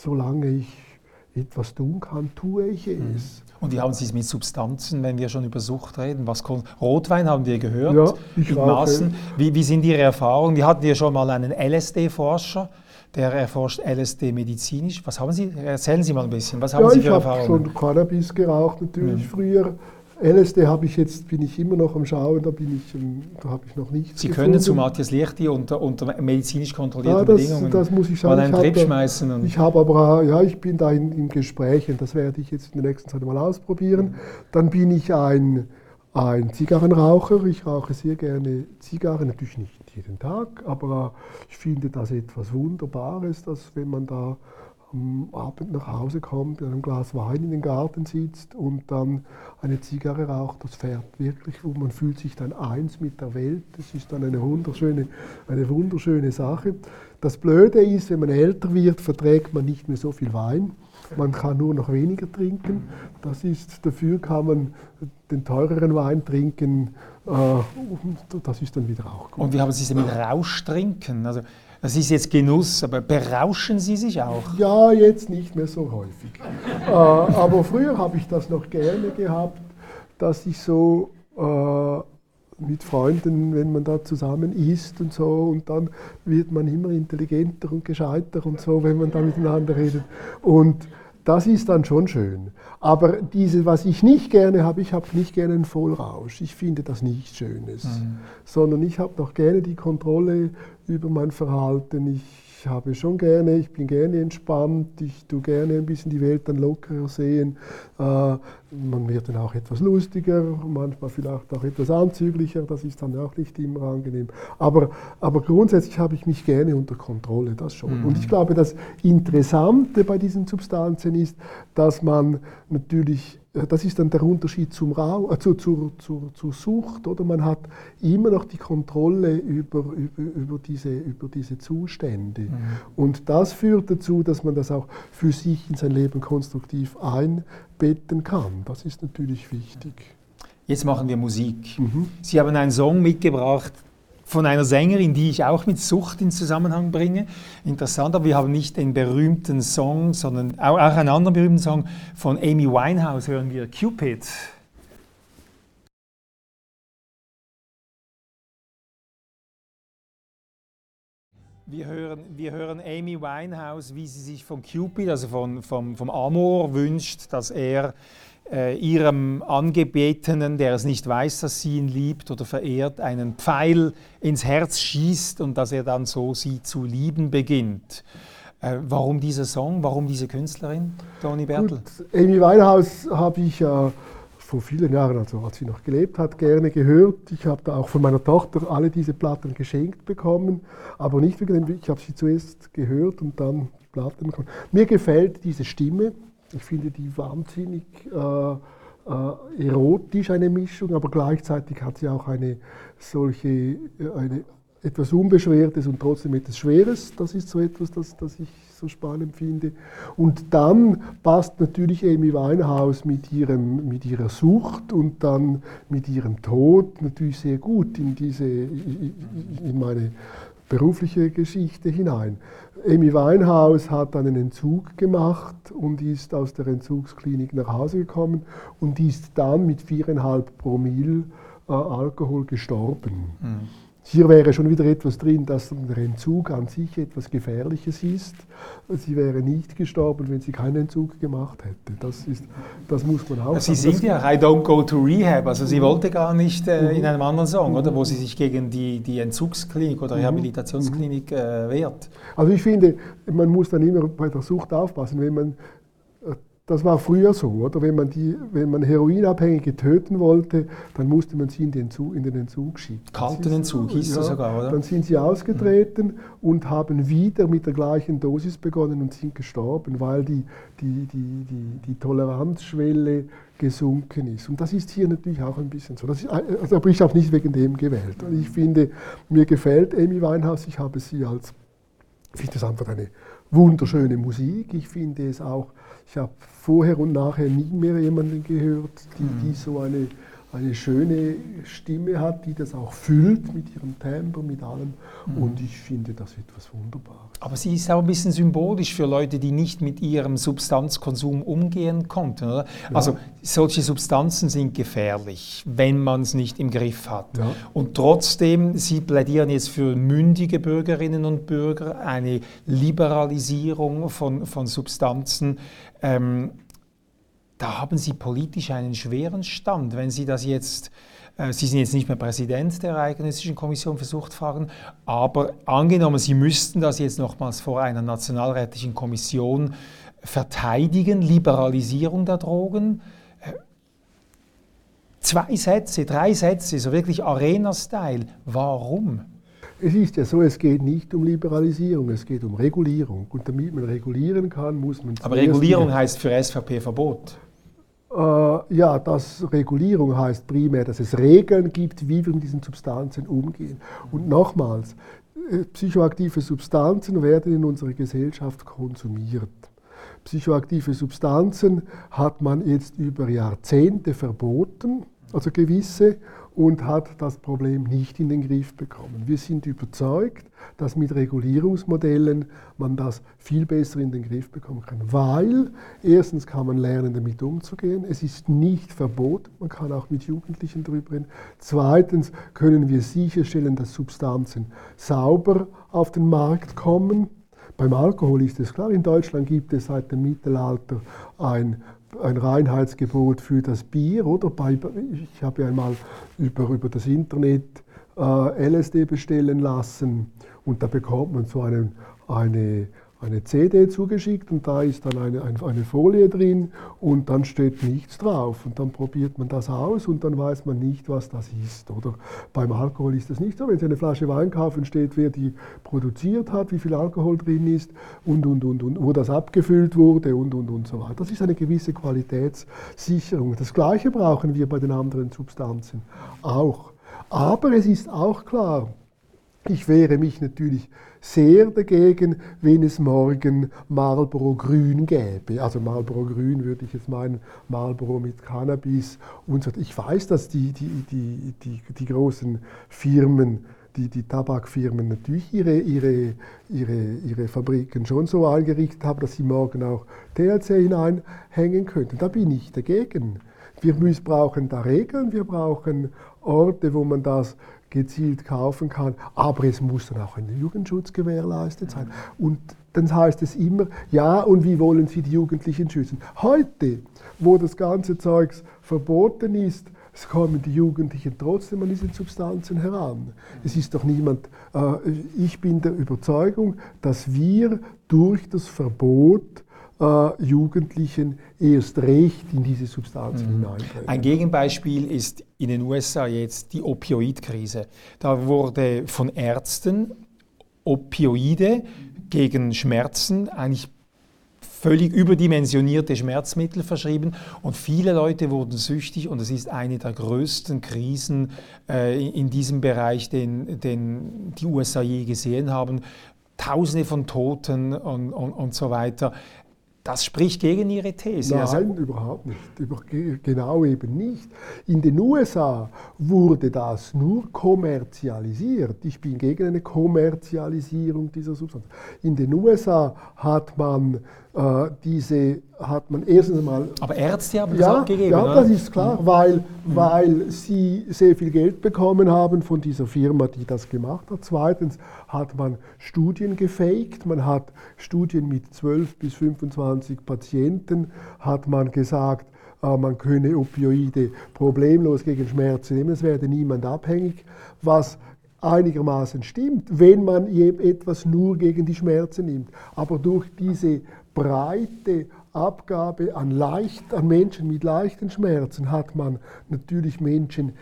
Speaker 3: solange ich etwas tun kann, tue ich es. Mhm.
Speaker 2: Und wie haben Sie es mit Substanzen, wenn wir schon über Sucht reden? Was Rotwein haben wir gehört,
Speaker 3: ja, ich
Speaker 2: Maßen. Wie, wie sind Ihre Erfahrungen? Wir hatten ja schon mal einen LSD-Forscher, der erforscht LSD medizinisch. Was haben Sie? Erzählen Sie mal ein bisschen. Was haben
Speaker 3: ja,
Speaker 2: Sie für
Speaker 3: Erfahrungen? Ich habe schon Cannabis geraucht natürlich mhm. früher. LSD habe ich jetzt, bin ich immer noch am Schauen, da bin ich, ähm, da habe ich noch nichts
Speaker 2: Sie
Speaker 3: gefunden.
Speaker 2: können zu Matthias Lichti unter, unter medizinisch kontrollierten
Speaker 3: ja, das,
Speaker 2: Bedingungen
Speaker 3: das muss ich sagen.
Speaker 2: mal einen Trip schmeißen. Und
Speaker 3: ich habe aber, ja, ich bin da in, in Gesprächen, das werde ich jetzt in der nächsten Zeit mal ausprobieren. Dann bin ich ein, ein Zigarrenraucher, ich rauche sehr gerne Zigarren, natürlich nicht jeden Tag, aber ich finde das etwas Wunderbares, dass wenn man da am Abend nach Hause kommt, mit einem Glas Wein in den Garten sitzt und dann eine Zigarre raucht, das fährt wirklich, und man fühlt sich dann eins mit der Welt. Das ist dann eine wunderschöne, eine wunderschöne Sache. Das Blöde ist, wenn man älter wird, verträgt man nicht mehr so viel Wein. Man kann nur noch weniger trinken. Das ist, dafür kann man den teureren Wein trinken. Äh, das ist dann wieder auch
Speaker 2: gut. Und wie haben Sie es mit Rausch trinken? Also das ist jetzt Genuss, aber berauschen Sie sich auch?
Speaker 3: Ja, jetzt nicht mehr so häufig. äh, aber früher habe ich das noch gerne gehabt, dass ich so äh, mit Freunden, wenn man da zusammen isst und so, und dann wird man immer intelligenter und gescheiter und so, wenn man da miteinander redet. Und das ist dann schon schön. Aber diese, was ich nicht gerne habe, ich habe nicht gerne einen Vollrausch. Ich finde das nicht Schönes. Mhm. Sondern ich habe noch gerne die Kontrolle über mein Verhalten. Ich habe schon gerne, ich bin gerne entspannt, ich tue gerne ein bisschen die Welt dann lockerer sehen. Äh, man wird dann auch etwas lustiger, manchmal vielleicht auch etwas anzüglicher, das ist dann auch nicht immer angenehm. Aber, aber grundsätzlich habe ich mich gerne unter Kontrolle, das schon. Mhm. Und ich glaube, das Interessante bei diesen Substanzen ist, dass man natürlich das ist dann der Unterschied zum Rau, äh, zu, zu, zu, zu, Sucht, oder man hat immer noch die Kontrolle über, über, über, diese, über diese Zustände. Mhm. Und das führt dazu, dass man das auch für sich in sein Leben konstruktiv einbetten kann. Das ist natürlich wichtig.
Speaker 2: Jetzt machen wir Musik. Mhm. Sie haben einen Song mitgebracht, von einer Sängerin, die ich auch mit Sucht in Zusammenhang bringe. Interessant, aber wir haben nicht den berühmten Song, sondern auch einen anderen berühmten Song von Amy Winehouse hören wir, Cupid. Wir hören, wir hören Amy Winehouse, wie sie sich von Cupid, also von, vom, vom Amor, wünscht, dass er äh, ihrem Angebetenen, der es nicht weiß, dass sie ihn liebt oder verehrt, einen Pfeil ins Herz schießt und dass er dann so sie zu lieben beginnt. Äh, warum dieser Song? Warum diese Künstlerin, Toni Bertel?
Speaker 3: Gut, Amy Winehouse habe ich ja vor vielen Jahren, also als sie noch gelebt hat, gerne gehört. Ich habe da auch von meiner Tochter alle diese Platten geschenkt bekommen, aber nicht wegen dem, ich habe sie zuerst gehört und dann die Platten bekommen. Mir gefällt diese Stimme, ich finde die wahnsinnig äh, äh, erotisch, eine Mischung, aber gleichzeitig hat sie auch eine solche, äh, eine, etwas Unbeschwertes und trotzdem etwas Schweres. Das ist so etwas, das, das ich so spannend finde. Und dann passt natürlich Amy Winehouse mit, ihrem, mit ihrer Sucht und dann mit ihrem Tod natürlich sehr gut in, diese, in meine berufliche Geschichte hinein. Amy Winehouse hat einen Entzug gemacht und ist aus der Entzugsklinik nach Hause gekommen und ist dann mit viereinhalb Promille äh, Alkohol gestorben. Mhm. Hier wäre schon wieder etwas drin, dass der Entzug an sich etwas Gefährliches ist. Sie wäre nicht gestorben, wenn sie keinen Entzug gemacht hätte. Das, ist, das muss man auch
Speaker 2: Sie singt ja I don't go to rehab, also sie wollte gar nicht äh, in einem anderen Song, oder, wo sie sich gegen die, die Entzugsklinik oder mhm. Rehabilitationsklinik äh, wehrt.
Speaker 3: Also ich finde, man muss dann immer bei der Sucht aufpassen, wenn man das war früher so, oder? Wenn man, die, wenn man Heroinabhängige töten wollte, dann musste man sie in den, Entzug, in den Entzug schieben.
Speaker 2: Kalten Entzug hieß ja, das sogar, oder?
Speaker 3: Dann sind sie ausgetreten mhm. und haben wieder mit der gleichen Dosis begonnen und sind gestorben, weil die, die, die, die, die Toleranzschwelle gesunken ist. Und das ist hier natürlich auch ein bisschen so. Ist, also, aber ich habe nicht wegen dem gewählt. Und ich finde, mir gefällt Amy Winehouse, ich habe sie als, ich finde das einfach eine wunderschöne Musik. Ich finde es auch ich habe vorher und nachher nie mehr jemanden gehört, die, die mhm. so eine, eine schöne Stimme hat, die das auch füllt mit ihrem Tempo, mit allem. Mhm. Und ich finde das etwas Wunderbares.
Speaker 2: Aber sie ist auch ein bisschen symbolisch für Leute, die nicht mit ihrem Substanzkonsum umgehen konnten. Oder? Ja. Also solche Substanzen sind gefährlich, wenn man es nicht im Griff hat. Ja. Und trotzdem, Sie plädieren jetzt für mündige Bürgerinnen und Bürger, eine Liberalisierung von, von Substanzen. Ähm, da haben Sie politisch einen schweren Stand, wenn Sie das jetzt, äh, Sie sind jetzt nicht mehr Präsident der Eidgenössischen Kommission für Suchtfragen, aber angenommen, Sie müssten das jetzt nochmals vor einer nationalrätlichen Kommission verteidigen, Liberalisierung der Drogen. Äh, zwei Sätze, drei Sätze, so wirklich Arena-Style. Warum?
Speaker 3: Es ist ja so, es geht nicht um Liberalisierung, es geht um Regulierung. Und damit man regulieren kann, muss man.
Speaker 2: Aber Regulierung heißt für SVP Verbot.
Speaker 3: Äh, ja, dass Regulierung heißt primär, dass es Regeln gibt, wie wir mit diesen Substanzen umgehen. Und nochmals, äh, psychoaktive Substanzen werden in unserer Gesellschaft konsumiert. Psychoaktive Substanzen hat man jetzt über Jahrzehnte verboten, also gewisse, und hat das Problem nicht in den Griff bekommen. Wir sind überzeugt, dass mit Regulierungsmodellen man das viel besser in den Griff bekommen kann, weil erstens kann man lernen, damit umzugehen. Es ist nicht verboten, man kann auch mit Jugendlichen darüber reden. Zweitens können wir sicherstellen, dass Substanzen sauber auf den Markt kommen. Beim Alkohol ist es klar, in Deutschland gibt es seit dem Mittelalter ein ein Reinheitsgebot für das Bier, oder? Bei, ich habe ja einmal über, über das Internet äh, LSD bestellen lassen und da bekommt man so einen, eine, eine CD zugeschickt und da ist dann eine, eine Folie drin und dann steht nichts drauf. Und dann probiert man das aus und dann weiß man nicht, was das ist. Oder beim Alkohol ist das nicht so. Wenn Sie eine Flasche Wein kaufen, steht, wer die produziert hat, wie viel Alkohol drin ist und, und, und, und wo das abgefüllt wurde und, und, und so weiter. Das ist eine gewisse Qualitätssicherung. Das Gleiche brauchen wir bei den anderen Substanzen auch. Aber es ist auch klar, ich wehre mich natürlich sehr dagegen, wenn es morgen Marlboro Grün gäbe. Also Marlboro Grün würde ich jetzt meinen, Marlboro mit Cannabis und so. Ich weiß, dass die, die, die, die, die großen Firmen, die, die Tabakfirmen natürlich ihre, ihre, ihre, ihre Fabriken schon so eingerichtet haben, dass sie morgen auch THC hineinhängen könnten. Da bin ich dagegen. Wir brauchen da Regeln, wir brauchen Orte, wo man das gezielt kaufen kann. Aber es muss dann auch ein Jugendschutz gewährleistet sein. Und dann heißt es immer, ja, und wie wollen Sie die Jugendlichen schützen? Heute, wo das ganze Zeugs verboten ist, es kommen die Jugendlichen trotzdem an diese Substanzen heran. Es ist doch niemand, äh, ich bin der Überzeugung, dass wir durch das Verbot äh, Jugendlichen erst recht in diese Substanzen mhm. hineinbringen.
Speaker 2: Ein Gegenbeispiel ist in den USA jetzt die Opioidkrise. Da wurde von Ärzten Opioide gegen Schmerzen eigentlich völlig überdimensionierte Schmerzmittel verschrieben und viele Leute wurden süchtig und es ist eine der größten Krisen äh, in diesem Bereich, den, den die USA je gesehen haben. Tausende von Toten und, und, und so weiter. Das spricht gegen Ihre These.
Speaker 3: Nein, also, überhaupt nicht. Genau eben nicht. In den USA wurde das nur kommerzialisiert. Ich bin gegen eine Kommerzialisierung dieser Substanz. In den USA hat man diese hat man erstens einmal.
Speaker 2: Aber Ärzte haben das
Speaker 3: ja,
Speaker 2: abgegeben.
Speaker 3: Ja, oder? das ist klar, mhm. weil, mhm. weil sie sehr viel Geld bekommen haben von dieser Firma, die das gemacht hat. Zweitens hat man Studien gefaked, man hat Studien mit 12 bis 25 Patienten, hat man gesagt, äh, man könne Opioide problemlos gegen Schmerzen nehmen, es werde niemand abhängig, was einigermaßen stimmt, wenn man etwas nur gegen die Schmerzen nimmt. Aber durch diese breite Abgabe an, leicht, an Menschen mit leichten Schmerzen hat man natürlich Menschen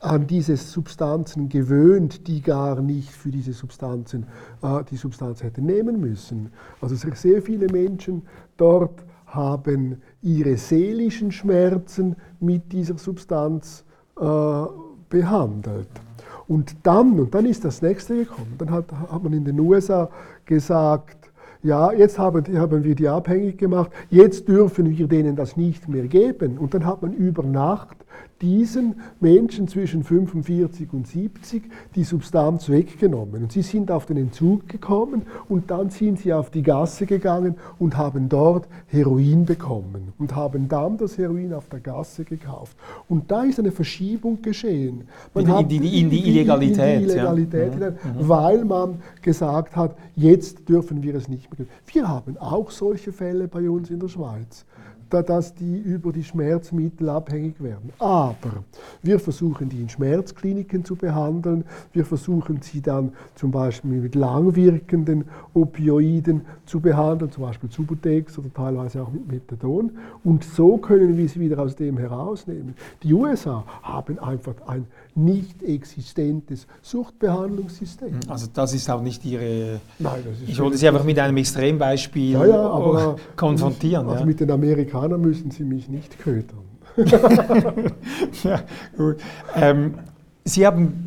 Speaker 3: an diese Substanzen gewöhnt, die gar nicht für diese Substanzen äh, die Substanz hätten nehmen müssen. Also sehr viele Menschen dort haben ihre seelischen Schmerzen mit dieser Substanz äh, behandelt. Und dann, und dann ist das nächste gekommen, dann hat, hat man in den USA gesagt, ja, jetzt haben, haben wir die abhängig gemacht, jetzt dürfen wir denen das nicht mehr geben. Und dann hat man über Nacht diesen Menschen zwischen 45 und 70 die Substanz weggenommen. Und sie sind auf den Entzug gekommen und dann sind sie auf die Gasse gegangen und haben dort Heroin bekommen und haben dann das Heroin auf der Gasse gekauft. Und da ist eine Verschiebung geschehen.
Speaker 2: Man in, die, die, in die Illegalität.
Speaker 3: In die Illegalität ja. mhm. Weil man gesagt hat, jetzt dürfen wir es nicht mehr. Wir haben auch solche Fälle bei uns in der Schweiz dass die über die Schmerzmittel abhängig werden. Aber wir versuchen die in Schmerzkliniken zu behandeln. Wir versuchen sie dann zum Beispiel mit langwirkenden Opioiden zu behandeln, zum Beispiel Subutex oder teilweise auch mit Methadon. Und so können wir sie wieder aus dem herausnehmen. Die USA haben einfach ein nicht existentes Suchtbehandlungssystem.
Speaker 2: Also das ist auch nicht Ihre...
Speaker 3: Nein, das ist
Speaker 2: ich wollte Sie einfach mit einem Extrembeispiel
Speaker 3: ja, ja, aber
Speaker 2: konfrontieren.
Speaker 3: Also
Speaker 2: ja.
Speaker 3: mit den Amerikanern müssen Sie mich nicht ködern.
Speaker 2: ja, gut. Ähm, Sie haben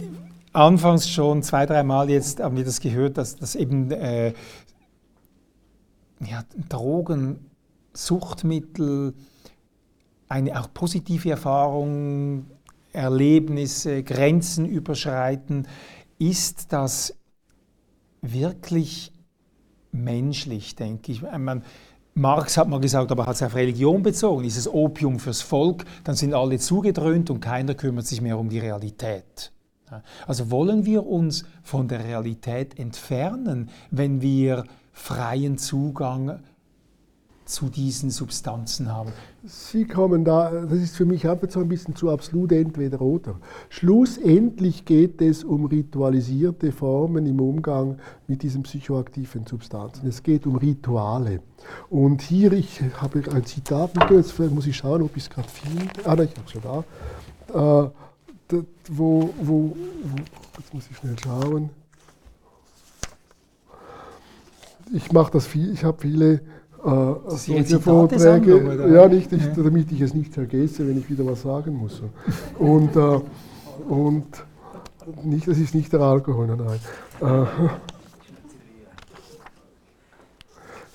Speaker 2: anfangs schon zwei, dreimal jetzt haben wir das gehört, dass, dass eben äh, ja, Drogen, Suchtmittel, eine auch positive Erfahrung, Erlebnisse, Grenzen überschreiten. Ist das wirklich menschlich, denke ich? Man, Marx hat mal gesagt, aber hat es auf Religion bezogen, ist es Opium fürs Volk, dann sind alle zugedröhnt und keiner kümmert sich mehr um die Realität. Also wollen wir uns von der Realität entfernen, wenn wir freien Zugang zu diesen Substanzen haben?
Speaker 3: Sie kommen da, das ist für mich einfach so ein bisschen zu absolut entweder oder. Schlussendlich geht es um ritualisierte Formen im Umgang mit diesen psychoaktiven Substanzen. Es geht um Rituale. Und hier, ich habe ein Zitat jetzt muss ich schauen, ob ich es gerade finde. Ah, nein, ich habe es schon da. Äh, wo, wo, wo, jetzt muss ich schnell schauen. Ich mache das viel, ich habe viele äh, solche Vorträge. Ja, nicht, ich, damit ich es nicht vergesse, wenn ich wieder was sagen muss. Und, äh, und nicht, das ist nicht der Alkohol, nein. nein. Äh,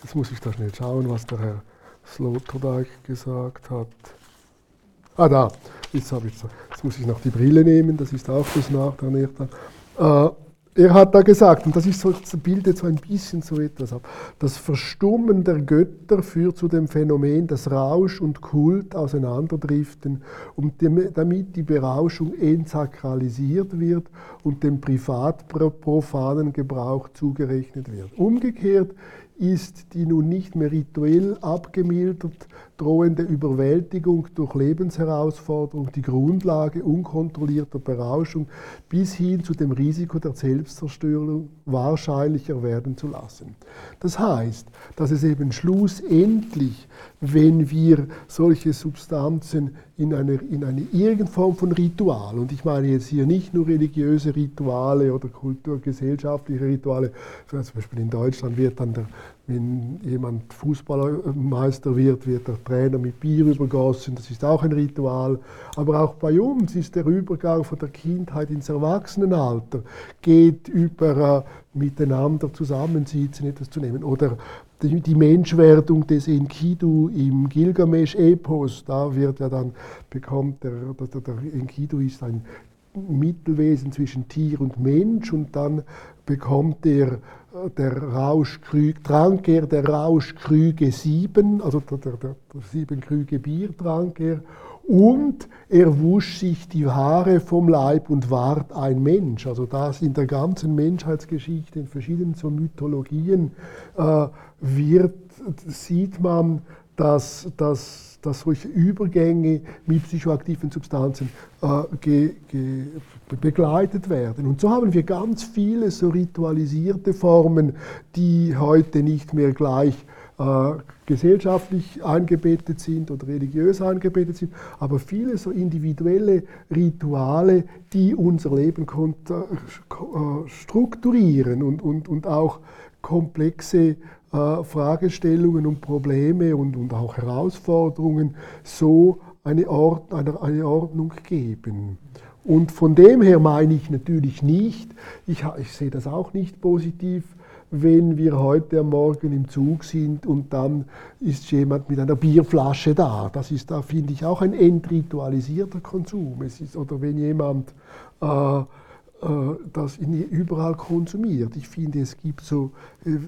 Speaker 3: jetzt muss ich da schnell schauen, was der Herr Sloterdijk gesagt hat. Ah, da, jetzt, ich, jetzt muss ich noch die Brille nehmen, das ist auch das Nachteil. Äh, er hat da gesagt, und das, ist so, bildet so ein bisschen so etwas ab, das Verstummen der Götter führt zu dem Phänomen, dass Rausch und Kult auseinanderdriften und damit die Berauschung entsakralisiert wird und dem privat profanen Gebrauch zugerechnet wird. Umgekehrt ist die nun nicht mehr rituell abgemildert drohende Überwältigung durch Lebensherausforderung die Grundlage unkontrollierter Berauschung bis hin zu dem Risiko der Selbstzerstörung wahrscheinlicher werden zu lassen. Das heißt, dass es eben schlussendlich, wenn wir solche Substanzen in eine, in eine irgendeine Form von Ritual, und ich meine jetzt hier nicht nur religiöse Rituale oder kulturgesellschaftliche Rituale, zum Beispiel in Deutschland wird dann der, wenn jemand Fußballmeister wird, wird der Trainer mit Bier übergossen, das ist auch ein Ritual. Aber auch bei uns ist der Übergang von der Kindheit ins Erwachsenenalter, geht über äh, miteinander zusammensitzen, etwas zu nehmen. Oder die, Menschwerdung des Enkidu im Gilgamesch-Epos, da wird ja dann, bekommt der, der, der Enkidu ist ein Mittelwesen zwischen Tier und Mensch und dann bekommt er der Rauschkrüg, trank er der Rauschkrüge sieben, also der, der, der, sieben Krüge Bier trank er, und er wusch sich die Haare vom Leib und ward ein Mensch. Also das in der ganzen Menschheitsgeschichte, in verschiedenen so Mythologien, äh, wird, sieht man, dass, dass dass solche Übergänge mit psychoaktiven Substanzen äh, ge, ge, begleitet werden. Und so haben wir ganz viele so ritualisierte Formen, die heute nicht mehr gleich äh, gesellschaftlich eingebettet sind oder religiös eingebettet sind, aber viele so individuelle Rituale, die unser Leben äh, strukturieren und, und, und auch komplexe äh, Fragestellungen und Probleme und, und auch Herausforderungen so eine, Ord, eine, Ordnung geben. Und von dem her meine ich natürlich nicht, ich, ich sehe das auch nicht positiv, wenn wir heute am Morgen im Zug sind und dann ist jemand mit einer Bierflasche da. Das ist da, finde ich, auch ein entritualisierter Konsum. Es ist, oder wenn jemand äh, äh, das überall konsumiert. Ich finde, es gibt so, äh,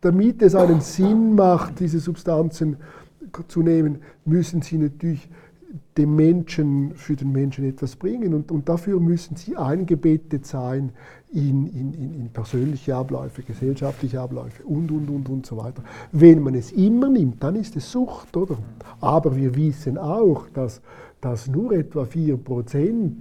Speaker 3: damit es einen Sinn macht, diese Substanzen zu nehmen, müssen sie natürlich dem Menschen, für den Menschen etwas bringen. Und, und dafür müssen sie eingebettet sein in, in, in, persönliche Abläufe, gesellschaftliche Abläufe und, und, und, und so weiter. Wenn man es immer nimmt, dann ist es Sucht, oder? Aber wir wissen auch, dass, dass nur etwa 4%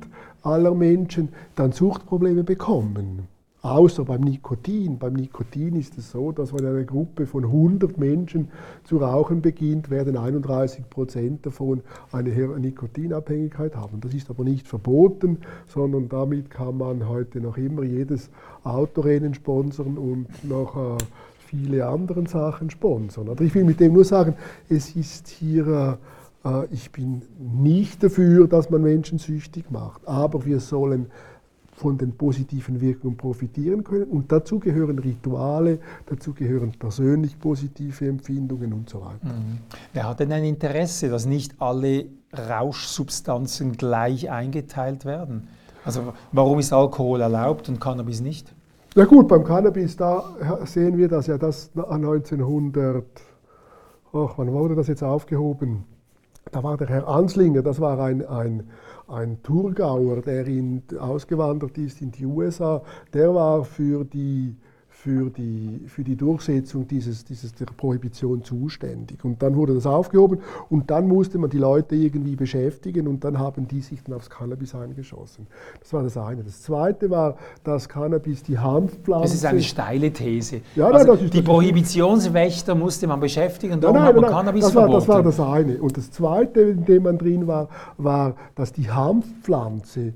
Speaker 3: aller Menschen dann Suchtprobleme bekommen. Außer beim Nikotin. Beim Nikotin ist es so, dass wenn eine Gruppe von 100 Menschen zu rauchen beginnt, werden 31 Prozent davon eine Nikotinabhängigkeit haben. Das ist aber nicht verboten, sondern damit kann man heute noch immer jedes Autorennen sponsern und noch äh, viele andere Sachen sponsern. Aber ich will mit dem nur sagen, es ist hier äh, ich bin nicht dafür, dass man Menschen süchtig macht, aber wir sollen von den positiven Wirkungen profitieren können. Und dazu gehören Rituale, dazu gehören persönlich positive Empfindungen und so weiter. Mhm.
Speaker 2: Wer hat denn ein Interesse, dass nicht alle Rauschsubstanzen gleich eingeteilt werden? Also warum ist Alkohol erlaubt und Cannabis nicht?
Speaker 3: Na gut, beim Cannabis, da sehen wir das ja, das 1900, ach, wann wurde das jetzt aufgehoben? Da war der Herr Anslinger, das war ein, ein ein Thurgauer, der in, ausgewandert ist in die USA, der war für die für die, für die Durchsetzung dieses, dieses, der Prohibition zuständig. Und dann wurde das aufgehoben und dann musste man die Leute irgendwie beschäftigen und dann haben die sich dann aufs Cannabis eingeschossen. Das war das eine. Das zweite war, dass Cannabis die Hanfpflanze...
Speaker 2: Das ist eine steile These. Ja, also nein, die Prohibitionswächter musste man beschäftigen, darum nein, nein, hat man Cannabis
Speaker 3: das war, das war das eine. Und das zweite, in dem man drin war, war, dass die Hanfpflanze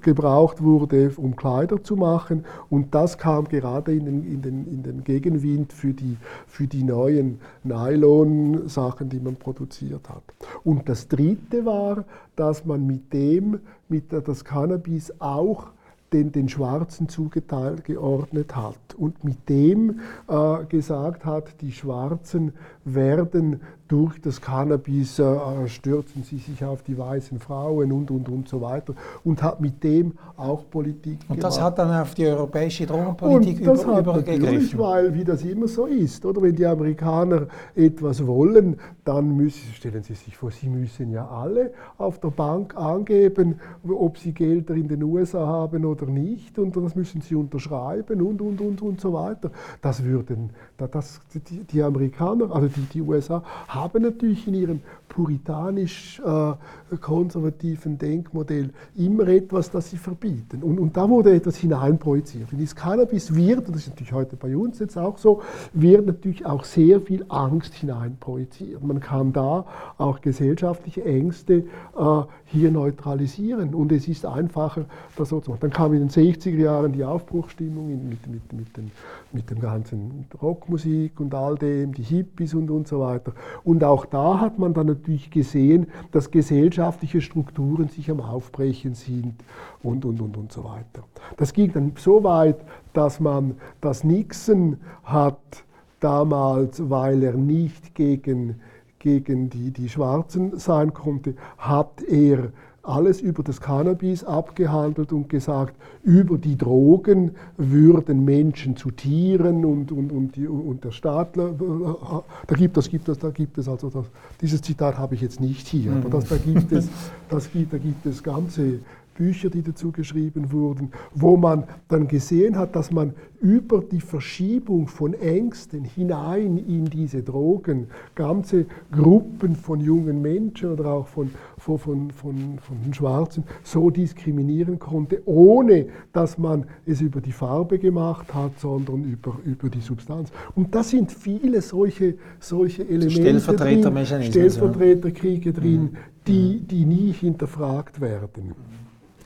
Speaker 3: gebraucht wurde, um Kleider zu machen. Und das kam gerade in den, in den, in den Gegenwind für die, für die neuen Nylon-Sachen, die man produziert hat. Und das Dritte war, dass man mit dem, mit das Cannabis auch den, den Schwarzen zugeteilt geordnet hat und mit dem äh, gesagt hat, die Schwarzen werden durch das Cannabis äh, stürzen sie sich auf die weißen Frauen und, und, und so weiter und hat mit dem auch Politik
Speaker 2: Und das hat dann auf die europäische Drogenpolitik
Speaker 3: und das über, hat übergegriffen? Natürlich, weil, wie das immer so ist, oder wenn die Amerikaner etwas wollen, dann müssen, stellen Sie sich vor, sie müssen ja alle auf der Bank angeben, ob sie Gelder in den USA haben oder nicht und das müssen sie unterschreiben und, und, und, und so weiter. Das würden, das, die, die Amerikaner, also die, die USA, haben natürlich in ihrem puritanisch-konservativen äh, Denkmodell immer etwas, das sie verbieten. Und, und da wurde etwas hineinprojiziert. Und das Cannabis wird, und das ist natürlich heute bei uns jetzt auch so, wird natürlich auch sehr viel Angst hineinprojiziert. Man kann da auch gesellschaftliche Ängste äh, hier neutralisieren. Und es ist einfacher, das so zu machen. Dann kam in den 60er Jahren die Aufbruchstimmung mit, mit, mit, den, mit dem ganzen Rockmusik und all dem, die Hippies und, und so weiter. Und auch da hat man dann natürlich gesehen, dass gesellschaftliche Strukturen sich am Aufbrechen sind und, und, und, und so weiter. Das ging dann so weit, dass man, dass Nixon hat damals, weil er nicht gegen gegen die, die Schwarzen sein konnte, hat er alles über das Cannabis abgehandelt und gesagt, über die Drogen würden Menschen zu Tieren und, und, und, die, und der Staat, da gibt es, gibt es, da gibt es also das, dieses Zitat habe ich jetzt nicht hier, aber das, da, gibt es, das, da gibt es ganze Bücher, die dazu geschrieben wurden, wo man dann gesehen hat, dass man über die Verschiebung von Ängsten hinein in diese Drogen ganze Gruppen von jungen Menschen oder auch von, von, von, von, von den Schwarzen so diskriminieren konnte, ohne dass man es über die Farbe gemacht hat, sondern über, über die Substanz. Und da sind viele solche, solche Elemente
Speaker 2: Stellvertretermechanismen,
Speaker 3: drin, Stellvertreterkriege drin, mhm. die, die nie hinterfragt werden.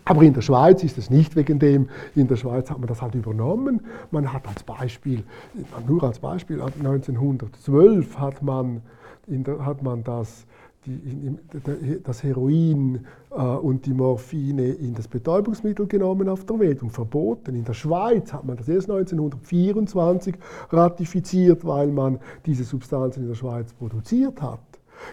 Speaker 3: Aber in der Schweiz ist es nicht wegen dem. In der Schweiz hat man das halt übernommen. Man hat als Beispiel, nur als Beispiel, 1912 hat man, hat man das, die, das Heroin äh, und die Morphine in das Betäubungsmittel genommen auf der Welt und verboten. In der Schweiz hat man das erst 1924 ratifiziert, weil man diese Substanzen in der Schweiz produziert hat.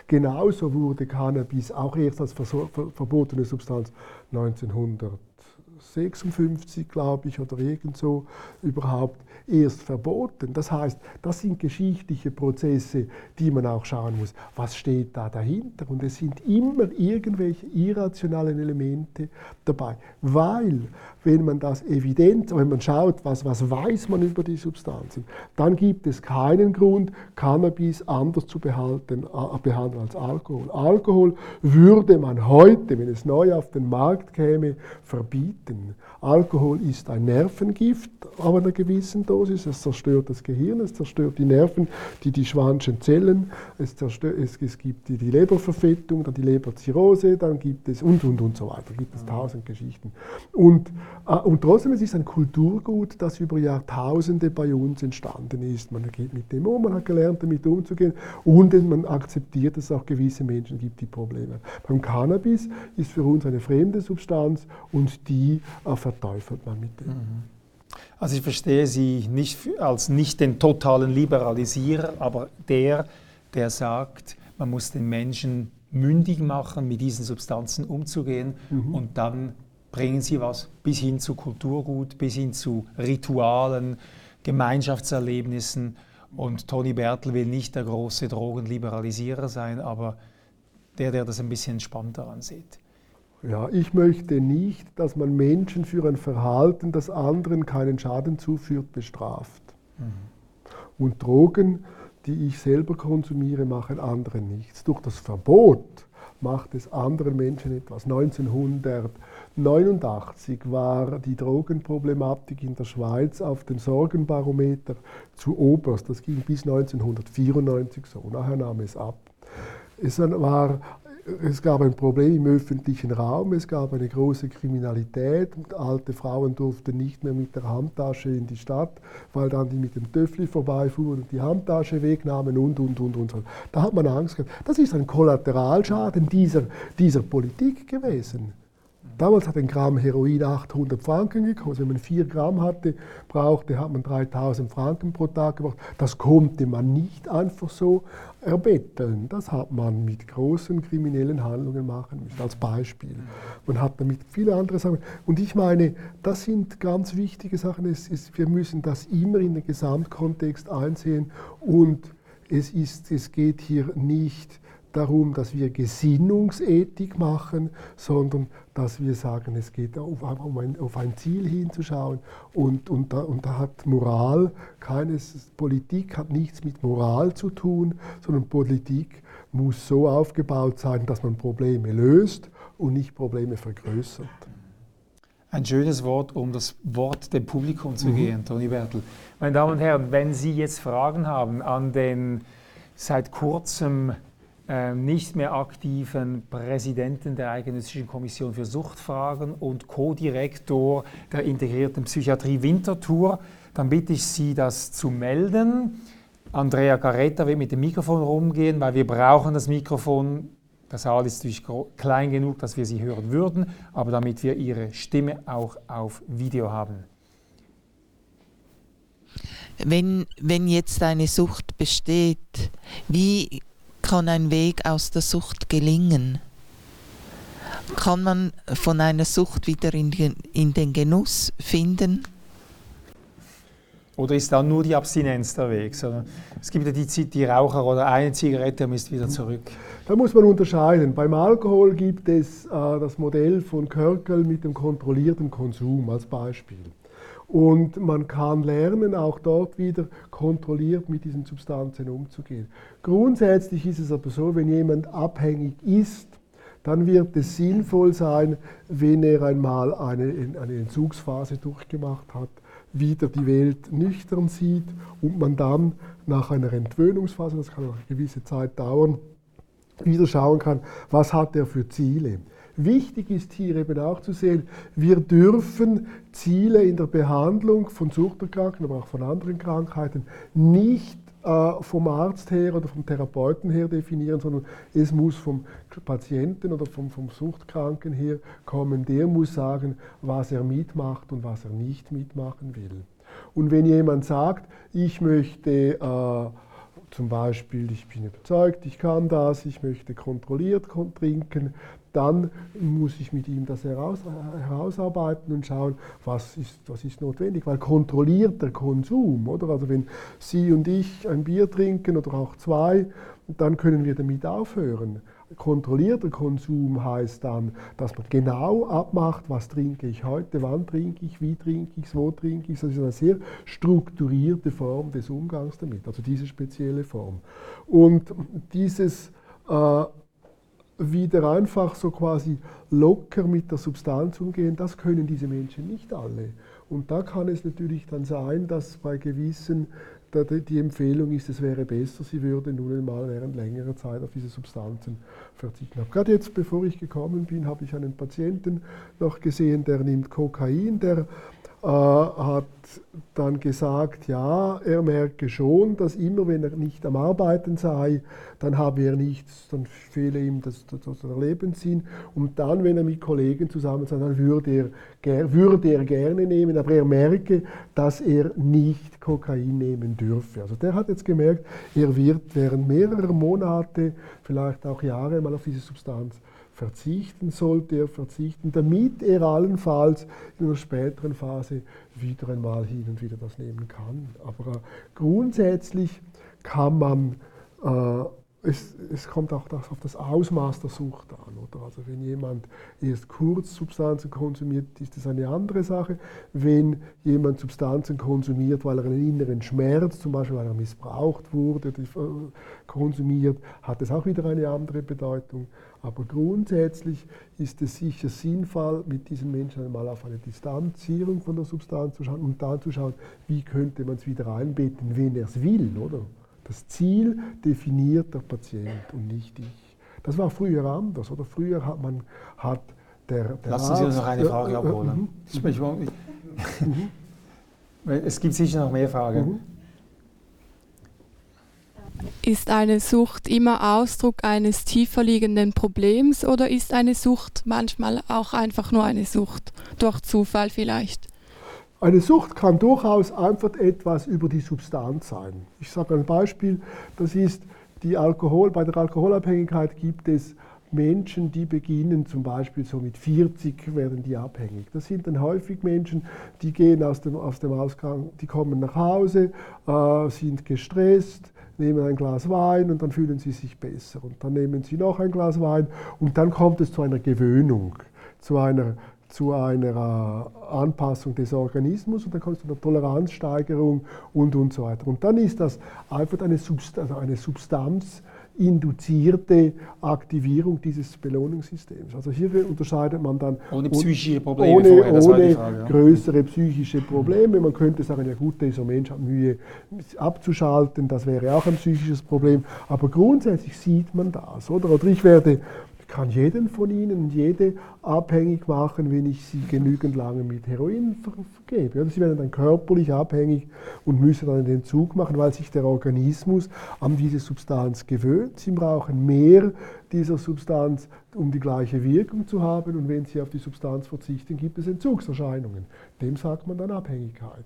Speaker 3: Genauso wurde Cannabis auch erst als verbotene Substanz 1956, glaube ich, oder irgend so überhaupt erst verboten. Das heißt, das sind geschichtliche Prozesse, die man auch schauen muss, was steht da dahinter. Und es sind immer irgendwelche irrationalen Elemente dabei, weil wenn man das evident, wenn man schaut, was, was weiß man über die Substanzen, dann gibt es keinen Grund, Cannabis anders zu behalten, äh, behandeln als Alkohol. Alkohol würde man heute, wenn es neu auf den Markt käme, verbieten. Alkohol ist ein Nervengift, aber einer gewissen Dosis. Es zerstört das Gehirn, es zerstört die Nerven, die die Schwannschen Zellen, es, zerstört, es, es gibt die, die Leberverfettung, dann die Leberzirrhose, dann gibt es und und und so weiter. gibt es tausend Geschichten. Und und trotzdem es ist es ein Kulturgut, das über Jahrtausende bei uns entstanden ist. Man geht mit dem um, man hat gelernt, damit umzugehen und man akzeptiert, dass es auch gewisse Menschen gibt, die Probleme haben. Beim Cannabis ist für uns eine fremde Substanz und die äh, verteufelt man mit dem. Mhm.
Speaker 2: Also ich verstehe Sie nicht als nicht den totalen Liberalisierer, aber der, der sagt, man muss den Menschen mündig machen, mit diesen Substanzen umzugehen mhm. und dann bringen sie was bis hin zu Kulturgut, bis hin zu Ritualen, Gemeinschaftserlebnissen. Und Toni Bertel will nicht der große Drogenliberalisierer sein, aber der, der das ein bisschen entspannter ansieht.
Speaker 3: Ja, ich möchte nicht, dass man Menschen für ein Verhalten, das anderen keinen Schaden zuführt, bestraft. Mhm. Und Drogen, die ich selber konsumiere, machen anderen nichts. Durch das Verbot macht es anderen Menschen etwas. 1900 1989 war die Drogenproblematik in der Schweiz auf dem Sorgenbarometer zu oberst. Das ging bis 1994 so. Nachher nahm es ab. Es, war, es gab ein Problem im öffentlichen Raum, es gab eine große Kriminalität. Alte Frauen durften nicht mehr mit der Handtasche in die Stadt, weil dann die mit dem Töffli vorbeifuhren und die Handtasche wegnahmen und, und, und, und. Da hat man Angst gehabt. Das ist ein Kollateralschaden dieser, dieser Politik gewesen. Damals hat ein Gramm Heroin 800 Franken gekostet. Wenn man 4 Gramm hatte, brauchte, hat man 3000 Franken pro Tag gebraucht. Das konnte man nicht einfach so erbetteln. Das hat man mit großen kriminellen Handlungen machen müssen, als Beispiel. Man hat damit viele andere Sachen. Und ich meine, das sind ganz wichtige Sachen. Ist, wir müssen das immer in den Gesamtkontext einsehen. Und es, ist, es geht hier nicht darum, dass wir Gesinnungsethik machen, sondern dass wir sagen, es geht auf, um ein, auf ein Ziel hinzuschauen und, und, da, und da hat Moral keines, Politik hat nichts mit Moral zu tun, sondern Politik muss so aufgebaut sein, dass man Probleme löst und nicht Probleme vergrößert.
Speaker 2: Ein schönes Wort, um das Wort dem Publikum zu mhm. gehen, Toni Bertel. Meine Damen und Herren, wenn Sie jetzt Fragen haben an den seit kurzem nicht mehr aktiven Präsidenten der Eidgenössischen Kommission für Suchtfragen und Co-Direktor der integrierten Psychiatrie Winterthur, dann bitte ich Sie, das zu melden. Andrea Carretta wird mit dem Mikrofon rumgehen, weil wir brauchen das Mikrofon. Der Saal ist natürlich klein genug, dass wir sie hören würden, aber damit wir ihre Stimme auch auf Video haben.
Speaker 4: Wenn, wenn jetzt eine Sucht besteht, wie kann ein Weg aus der Sucht gelingen? Kann man von einer Sucht wieder in den, in den Genuss finden?
Speaker 2: Oder ist dann nur die Abstinenz der Weg? Es gibt ja die, die Raucher oder eine Zigarette und ist wieder zurück.
Speaker 3: Da muss man unterscheiden. Beim Alkohol gibt es äh, das Modell von Körkel mit dem kontrollierten Konsum als Beispiel. Und man kann lernen, auch dort wieder kontrolliert mit diesen Substanzen umzugehen. Grundsätzlich ist es aber so, wenn jemand abhängig ist, dann wird es sinnvoll sein, wenn er einmal eine, eine Entzugsphase durchgemacht hat, wieder die Welt nüchtern sieht und man dann nach einer Entwöhnungsphase, das kann auch eine gewisse Zeit dauern, wieder schauen kann, was hat er für Ziele. Wichtig ist hier eben auch zu sehen, wir dürfen Ziele in der Behandlung von Suchterkrankten, aber auch von anderen Krankheiten nicht äh, vom Arzt her oder vom Therapeuten her definieren, sondern es muss vom Patienten oder vom, vom Suchtkranken her kommen. Der muss sagen, was er mitmacht und was er nicht mitmachen will. Und wenn jemand sagt, ich möchte äh, zum Beispiel, ich bin überzeugt, ich kann das, ich möchte kontrolliert trinken, dann muss ich mit ihm das heraus, herausarbeiten und schauen, was ist, was ist notwendig, weil kontrollierter Konsum, oder? Also wenn Sie und ich ein Bier trinken oder auch zwei, dann können wir damit aufhören. Kontrollierter Konsum heißt dann, dass man genau abmacht, was trinke ich heute, wann trinke ich, wie trinke ich wo trinke ich. Das ist eine sehr strukturierte Form des Umgangs damit, also diese spezielle Form. Und dieses äh, wieder einfach so quasi locker mit der Substanz umgehen, das können diese Menschen nicht alle. Und da kann es natürlich dann sein, dass bei gewissen die Empfehlung ist, es wäre besser, sie würde nun einmal während längerer Zeit auf diese Substanzen verzichten. Gerade jetzt, bevor ich gekommen bin, habe ich einen Patienten noch gesehen, der nimmt Kokain, der hat dann gesagt, ja, er merke schon, dass immer, wenn er nicht am Arbeiten sei, dann habe er nichts, dann fehle ihm das, das, das Lebenssinn. Und dann, wenn er mit Kollegen zusammen sei, dann würde er, würde er gerne nehmen, aber er merke, dass er nicht Kokain nehmen dürfe. Also der hat jetzt gemerkt, er wird während mehrerer Monate, vielleicht auch Jahre mal auf diese Substanz verzichten sollte er verzichten, damit er allenfalls in einer späteren Phase wieder einmal hin und wieder das nehmen kann. Aber äh, grundsätzlich kann man äh, es, es, kommt auch das auf das Ausmaß der Sucht an. Oder? Also wenn jemand erst kurz Substanzen konsumiert, ist das eine andere Sache. Wenn jemand Substanzen konsumiert, weil er einen inneren Schmerz, zum Beispiel weil er missbraucht wurde, äh, konsumiert, hat es auch wieder eine andere Bedeutung. Aber grundsätzlich ist es sicher sinnvoll, mit diesen Menschen einmal auf eine Distanzierung von der Substanz zu schauen und dann zu schauen, wie könnte man es wieder einbetten, wenn er es will, oder? Das Ziel definiert der Patient und nicht ich. Das war früher anders, oder? Früher hat man hat der, der
Speaker 2: Lassen Sie uns noch eine Frage äh, abholen. Äh, mhm. es gibt sicher noch mehr Fragen. Mhm.
Speaker 5: Ist eine Sucht immer Ausdruck eines tiefer liegenden Problems oder ist eine Sucht manchmal auch einfach nur eine Sucht, durch Zufall vielleicht?
Speaker 3: Eine Sucht kann durchaus einfach etwas über die Substanz sein. Ich sage ein Beispiel, das ist die Alkohol. Bei der Alkoholabhängigkeit gibt es Menschen, die beginnen zum Beispiel so mit 40 werden die abhängig. Das sind dann häufig Menschen, die gehen aus dem, aus dem Ausgang, die kommen nach Hause, äh, sind gestresst, nehmen ein Glas Wein und dann fühlen sie sich besser. Und dann nehmen sie noch ein Glas Wein und dann kommt es zu einer Gewöhnung, zu einer zu einer Anpassung des Organismus und dann kommt es zu einer Toleranzsteigerung und, und so weiter. Und dann ist das einfach eine, Substanz, also eine Substanz induzierte Aktivierung dieses Belohnungssystems. Also hier unterscheidet man dann
Speaker 2: ohne psychische Probleme,
Speaker 3: ohne, vorher, ohne Frage, ja. größere psychische Probleme. Man könnte sagen, ja gut, dieser Mensch hat Mühe abzuschalten, das wäre auch ein psychisches Problem. Aber grundsätzlich sieht man das, oder? Oder ich werde kann jeden von Ihnen, jede abhängig machen, wenn ich sie genügend lange mit Heroin vergebe. Sie werden dann körperlich abhängig und müssen dann den Zug machen, weil sich der Organismus an diese Substanz gewöhnt. Sie brauchen mehr dieser Substanz, um die gleiche Wirkung zu haben. Und wenn Sie auf die Substanz verzichten, gibt es Entzugserscheinungen. Dem sagt man dann Abhängigkeit.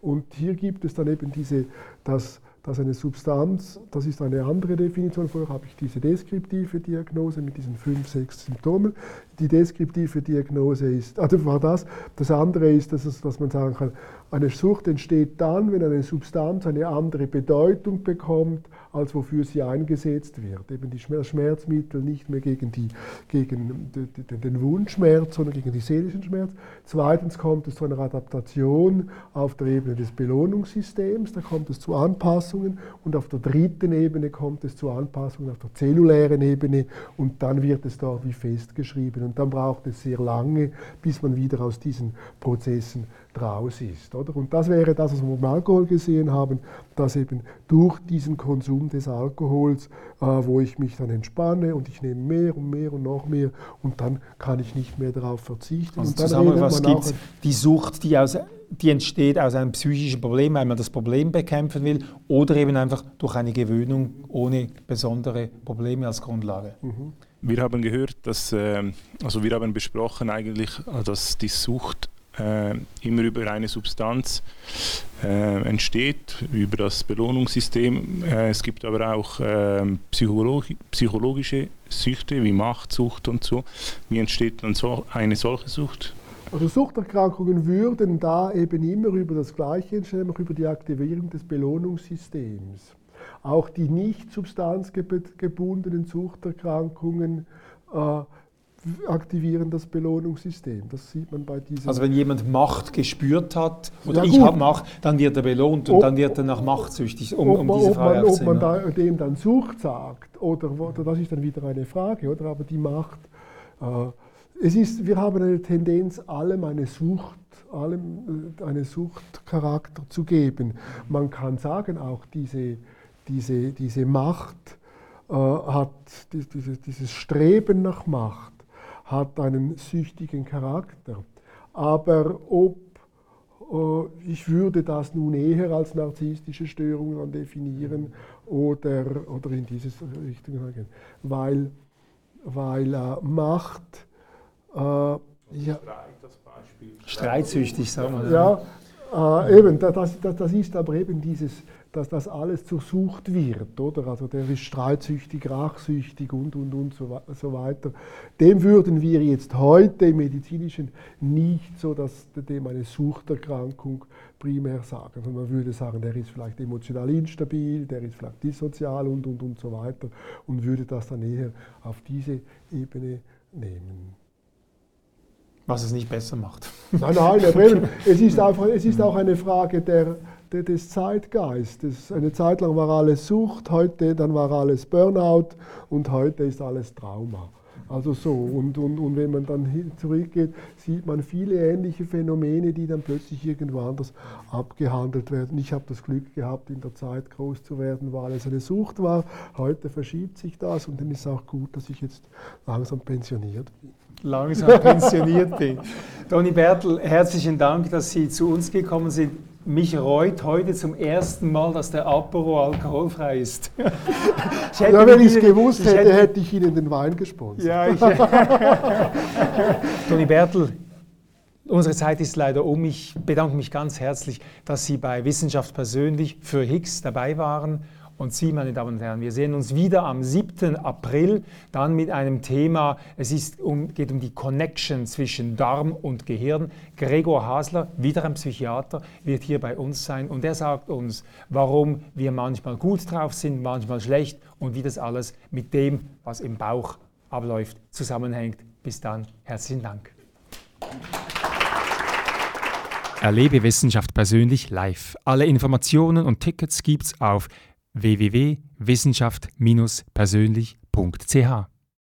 Speaker 3: Und hier gibt es dann eben diese, das dass eine Substanz, das ist eine andere Definition, vorher habe ich diese deskriptive Diagnose mit diesen fünf, sechs Symptomen. Die deskriptive Diagnose ist, also war das. Das andere ist, dass, es, dass man sagen kann, eine Sucht entsteht dann, wenn eine Substanz eine andere Bedeutung bekommt, als wofür sie eingesetzt wird. Eben die Schmerzmittel nicht mehr gegen, die, gegen den Wunschschmerz, sondern gegen den seelischen Schmerz. Zweitens kommt es zu einer Adaptation auf der Ebene des Belohnungssystems, da kommt es zu Anpassungen und auf der dritten Ebene kommt es zu Anpassungen auf der zellulären Ebene und dann wird es dort wie festgeschrieben und dann braucht es sehr lange, bis man wieder aus diesen Prozessen draus ist. Oder? Und das wäre das, was wir beim Alkohol gesehen haben, dass eben durch diesen Konsum des Alkohols, äh, wo ich mich dann entspanne und ich nehme mehr und mehr und noch mehr und dann kann ich nicht mehr darauf verzichten.
Speaker 2: Also
Speaker 3: und dann
Speaker 2: zusammengefasst gibt es die Sucht, die, aus, die entsteht aus einem psychischen Problem, weil man das Problem bekämpfen will oder eben einfach durch eine Gewöhnung ohne besondere Probleme als Grundlage.
Speaker 6: Mhm. Wir haben gehört, dass, äh, also wir haben besprochen eigentlich, dass die Sucht äh, immer über eine Substanz äh, entsteht, über das Belohnungssystem. Äh, es gibt aber auch ähm, psychologi psychologische Süchte wie Machtsucht und so. Wie entsteht dann so eine solche Sucht?
Speaker 3: Also Suchterkrankungen würden da eben immer über das Gleiche entstehen, nämlich über die Aktivierung des Belohnungssystems. Auch die nicht substanzgebundenen Suchterkrankungen äh, aktivieren das Belohnungssystem. Das sieht man bei diesen.
Speaker 2: Also wenn jemand Macht gespürt hat oder ja, ich habe Macht, dann wird er belohnt und ob, dann wird er nach Macht süchtig,
Speaker 3: um, um diese Frage Ob man, ob man da, dem dann Sucht sagt oder, oder, das ist dann wieder eine Frage, oder? Aber die Macht. Äh, es ist, wir haben eine Tendenz, allem eine Sucht, allem äh, eine Suchtcharakter zu geben. Man kann sagen, auch diese, diese, diese Macht äh, hat, dieses, dieses Streben nach Macht hat einen süchtigen Charakter. Aber ob äh, ich würde das nun eher als narzisstische Störungen definieren oder, oder in diese Richtung gehen, weil, weil äh, Macht
Speaker 2: äh, ja, Streitsüchtig, sagen wir.
Speaker 3: Ja, äh, eben, das, das, das, ist aber eben dieses, dass das alles zur Sucht wird, oder? Also der ist streitsüchtig, rachsüchtig und, und, und so, so weiter. Dem würden wir jetzt heute im Medizinischen nicht so, dass dem eine Suchterkrankung primär sagen. Also man würde sagen, der ist vielleicht emotional instabil, der ist vielleicht dissozial und, und, und so weiter und würde das dann eher auf diese Ebene nehmen.
Speaker 2: Was es nicht besser macht.
Speaker 3: Nein, nein, es ist, einfach, es ist auch eine Frage der, des Zeitgeistes. Eine Zeit lang war alles Sucht, heute dann war alles Burnout und heute ist alles Trauma. Also so, und, und, und wenn man dann zurückgeht, sieht man viele ähnliche Phänomene, die dann plötzlich irgendwo anders abgehandelt werden. Ich habe das Glück gehabt, in der Zeit groß zu werden, weil es eine Sucht war. Heute verschiebt sich das und dann ist es auch gut, dass ich jetzt langsam pensioniert bin
Speaker 2: langsam pensioniert bin. Toni Bertel, herzlichen Dank, dass Sie zu uns gekommen sind. Mich reut heute zum ersten Mal, dass der Apero alkoholfrei ist.
Speaker 3: ja, wenn ich es gewusst hätte, hätte, hätte ich Ihnen den Wein gesponsert. Ja, ich,
Speaker 2: Toni Bertel, unsere Zeit ist leider um. Ich bedanke mich ganz herzlich, dass Sie bei Wissenschaft persönlich für Higgs dabei waren und Sie, meine Damen und Herren, wir sehen uns wieder am 7. April, dann mit einem Thema, es ist um, geht um die Connection zwischen Darm und Gehirn. Gregor Hasler, wieder ein Psychiater, wird hier bei uns sein und er sagt uns, warum wir manchmal gut drauf sind, manchmal schlecht und wie das alles mit dem, was im Bauch abläuft, zusammenhängt. Bis dann, herzlichen Dank.
Speaker 1: Erlebe Wissenschaft persönlich live. Alle Informationen und Tickets gibt's auf www.wissenschaft-persönlich.ch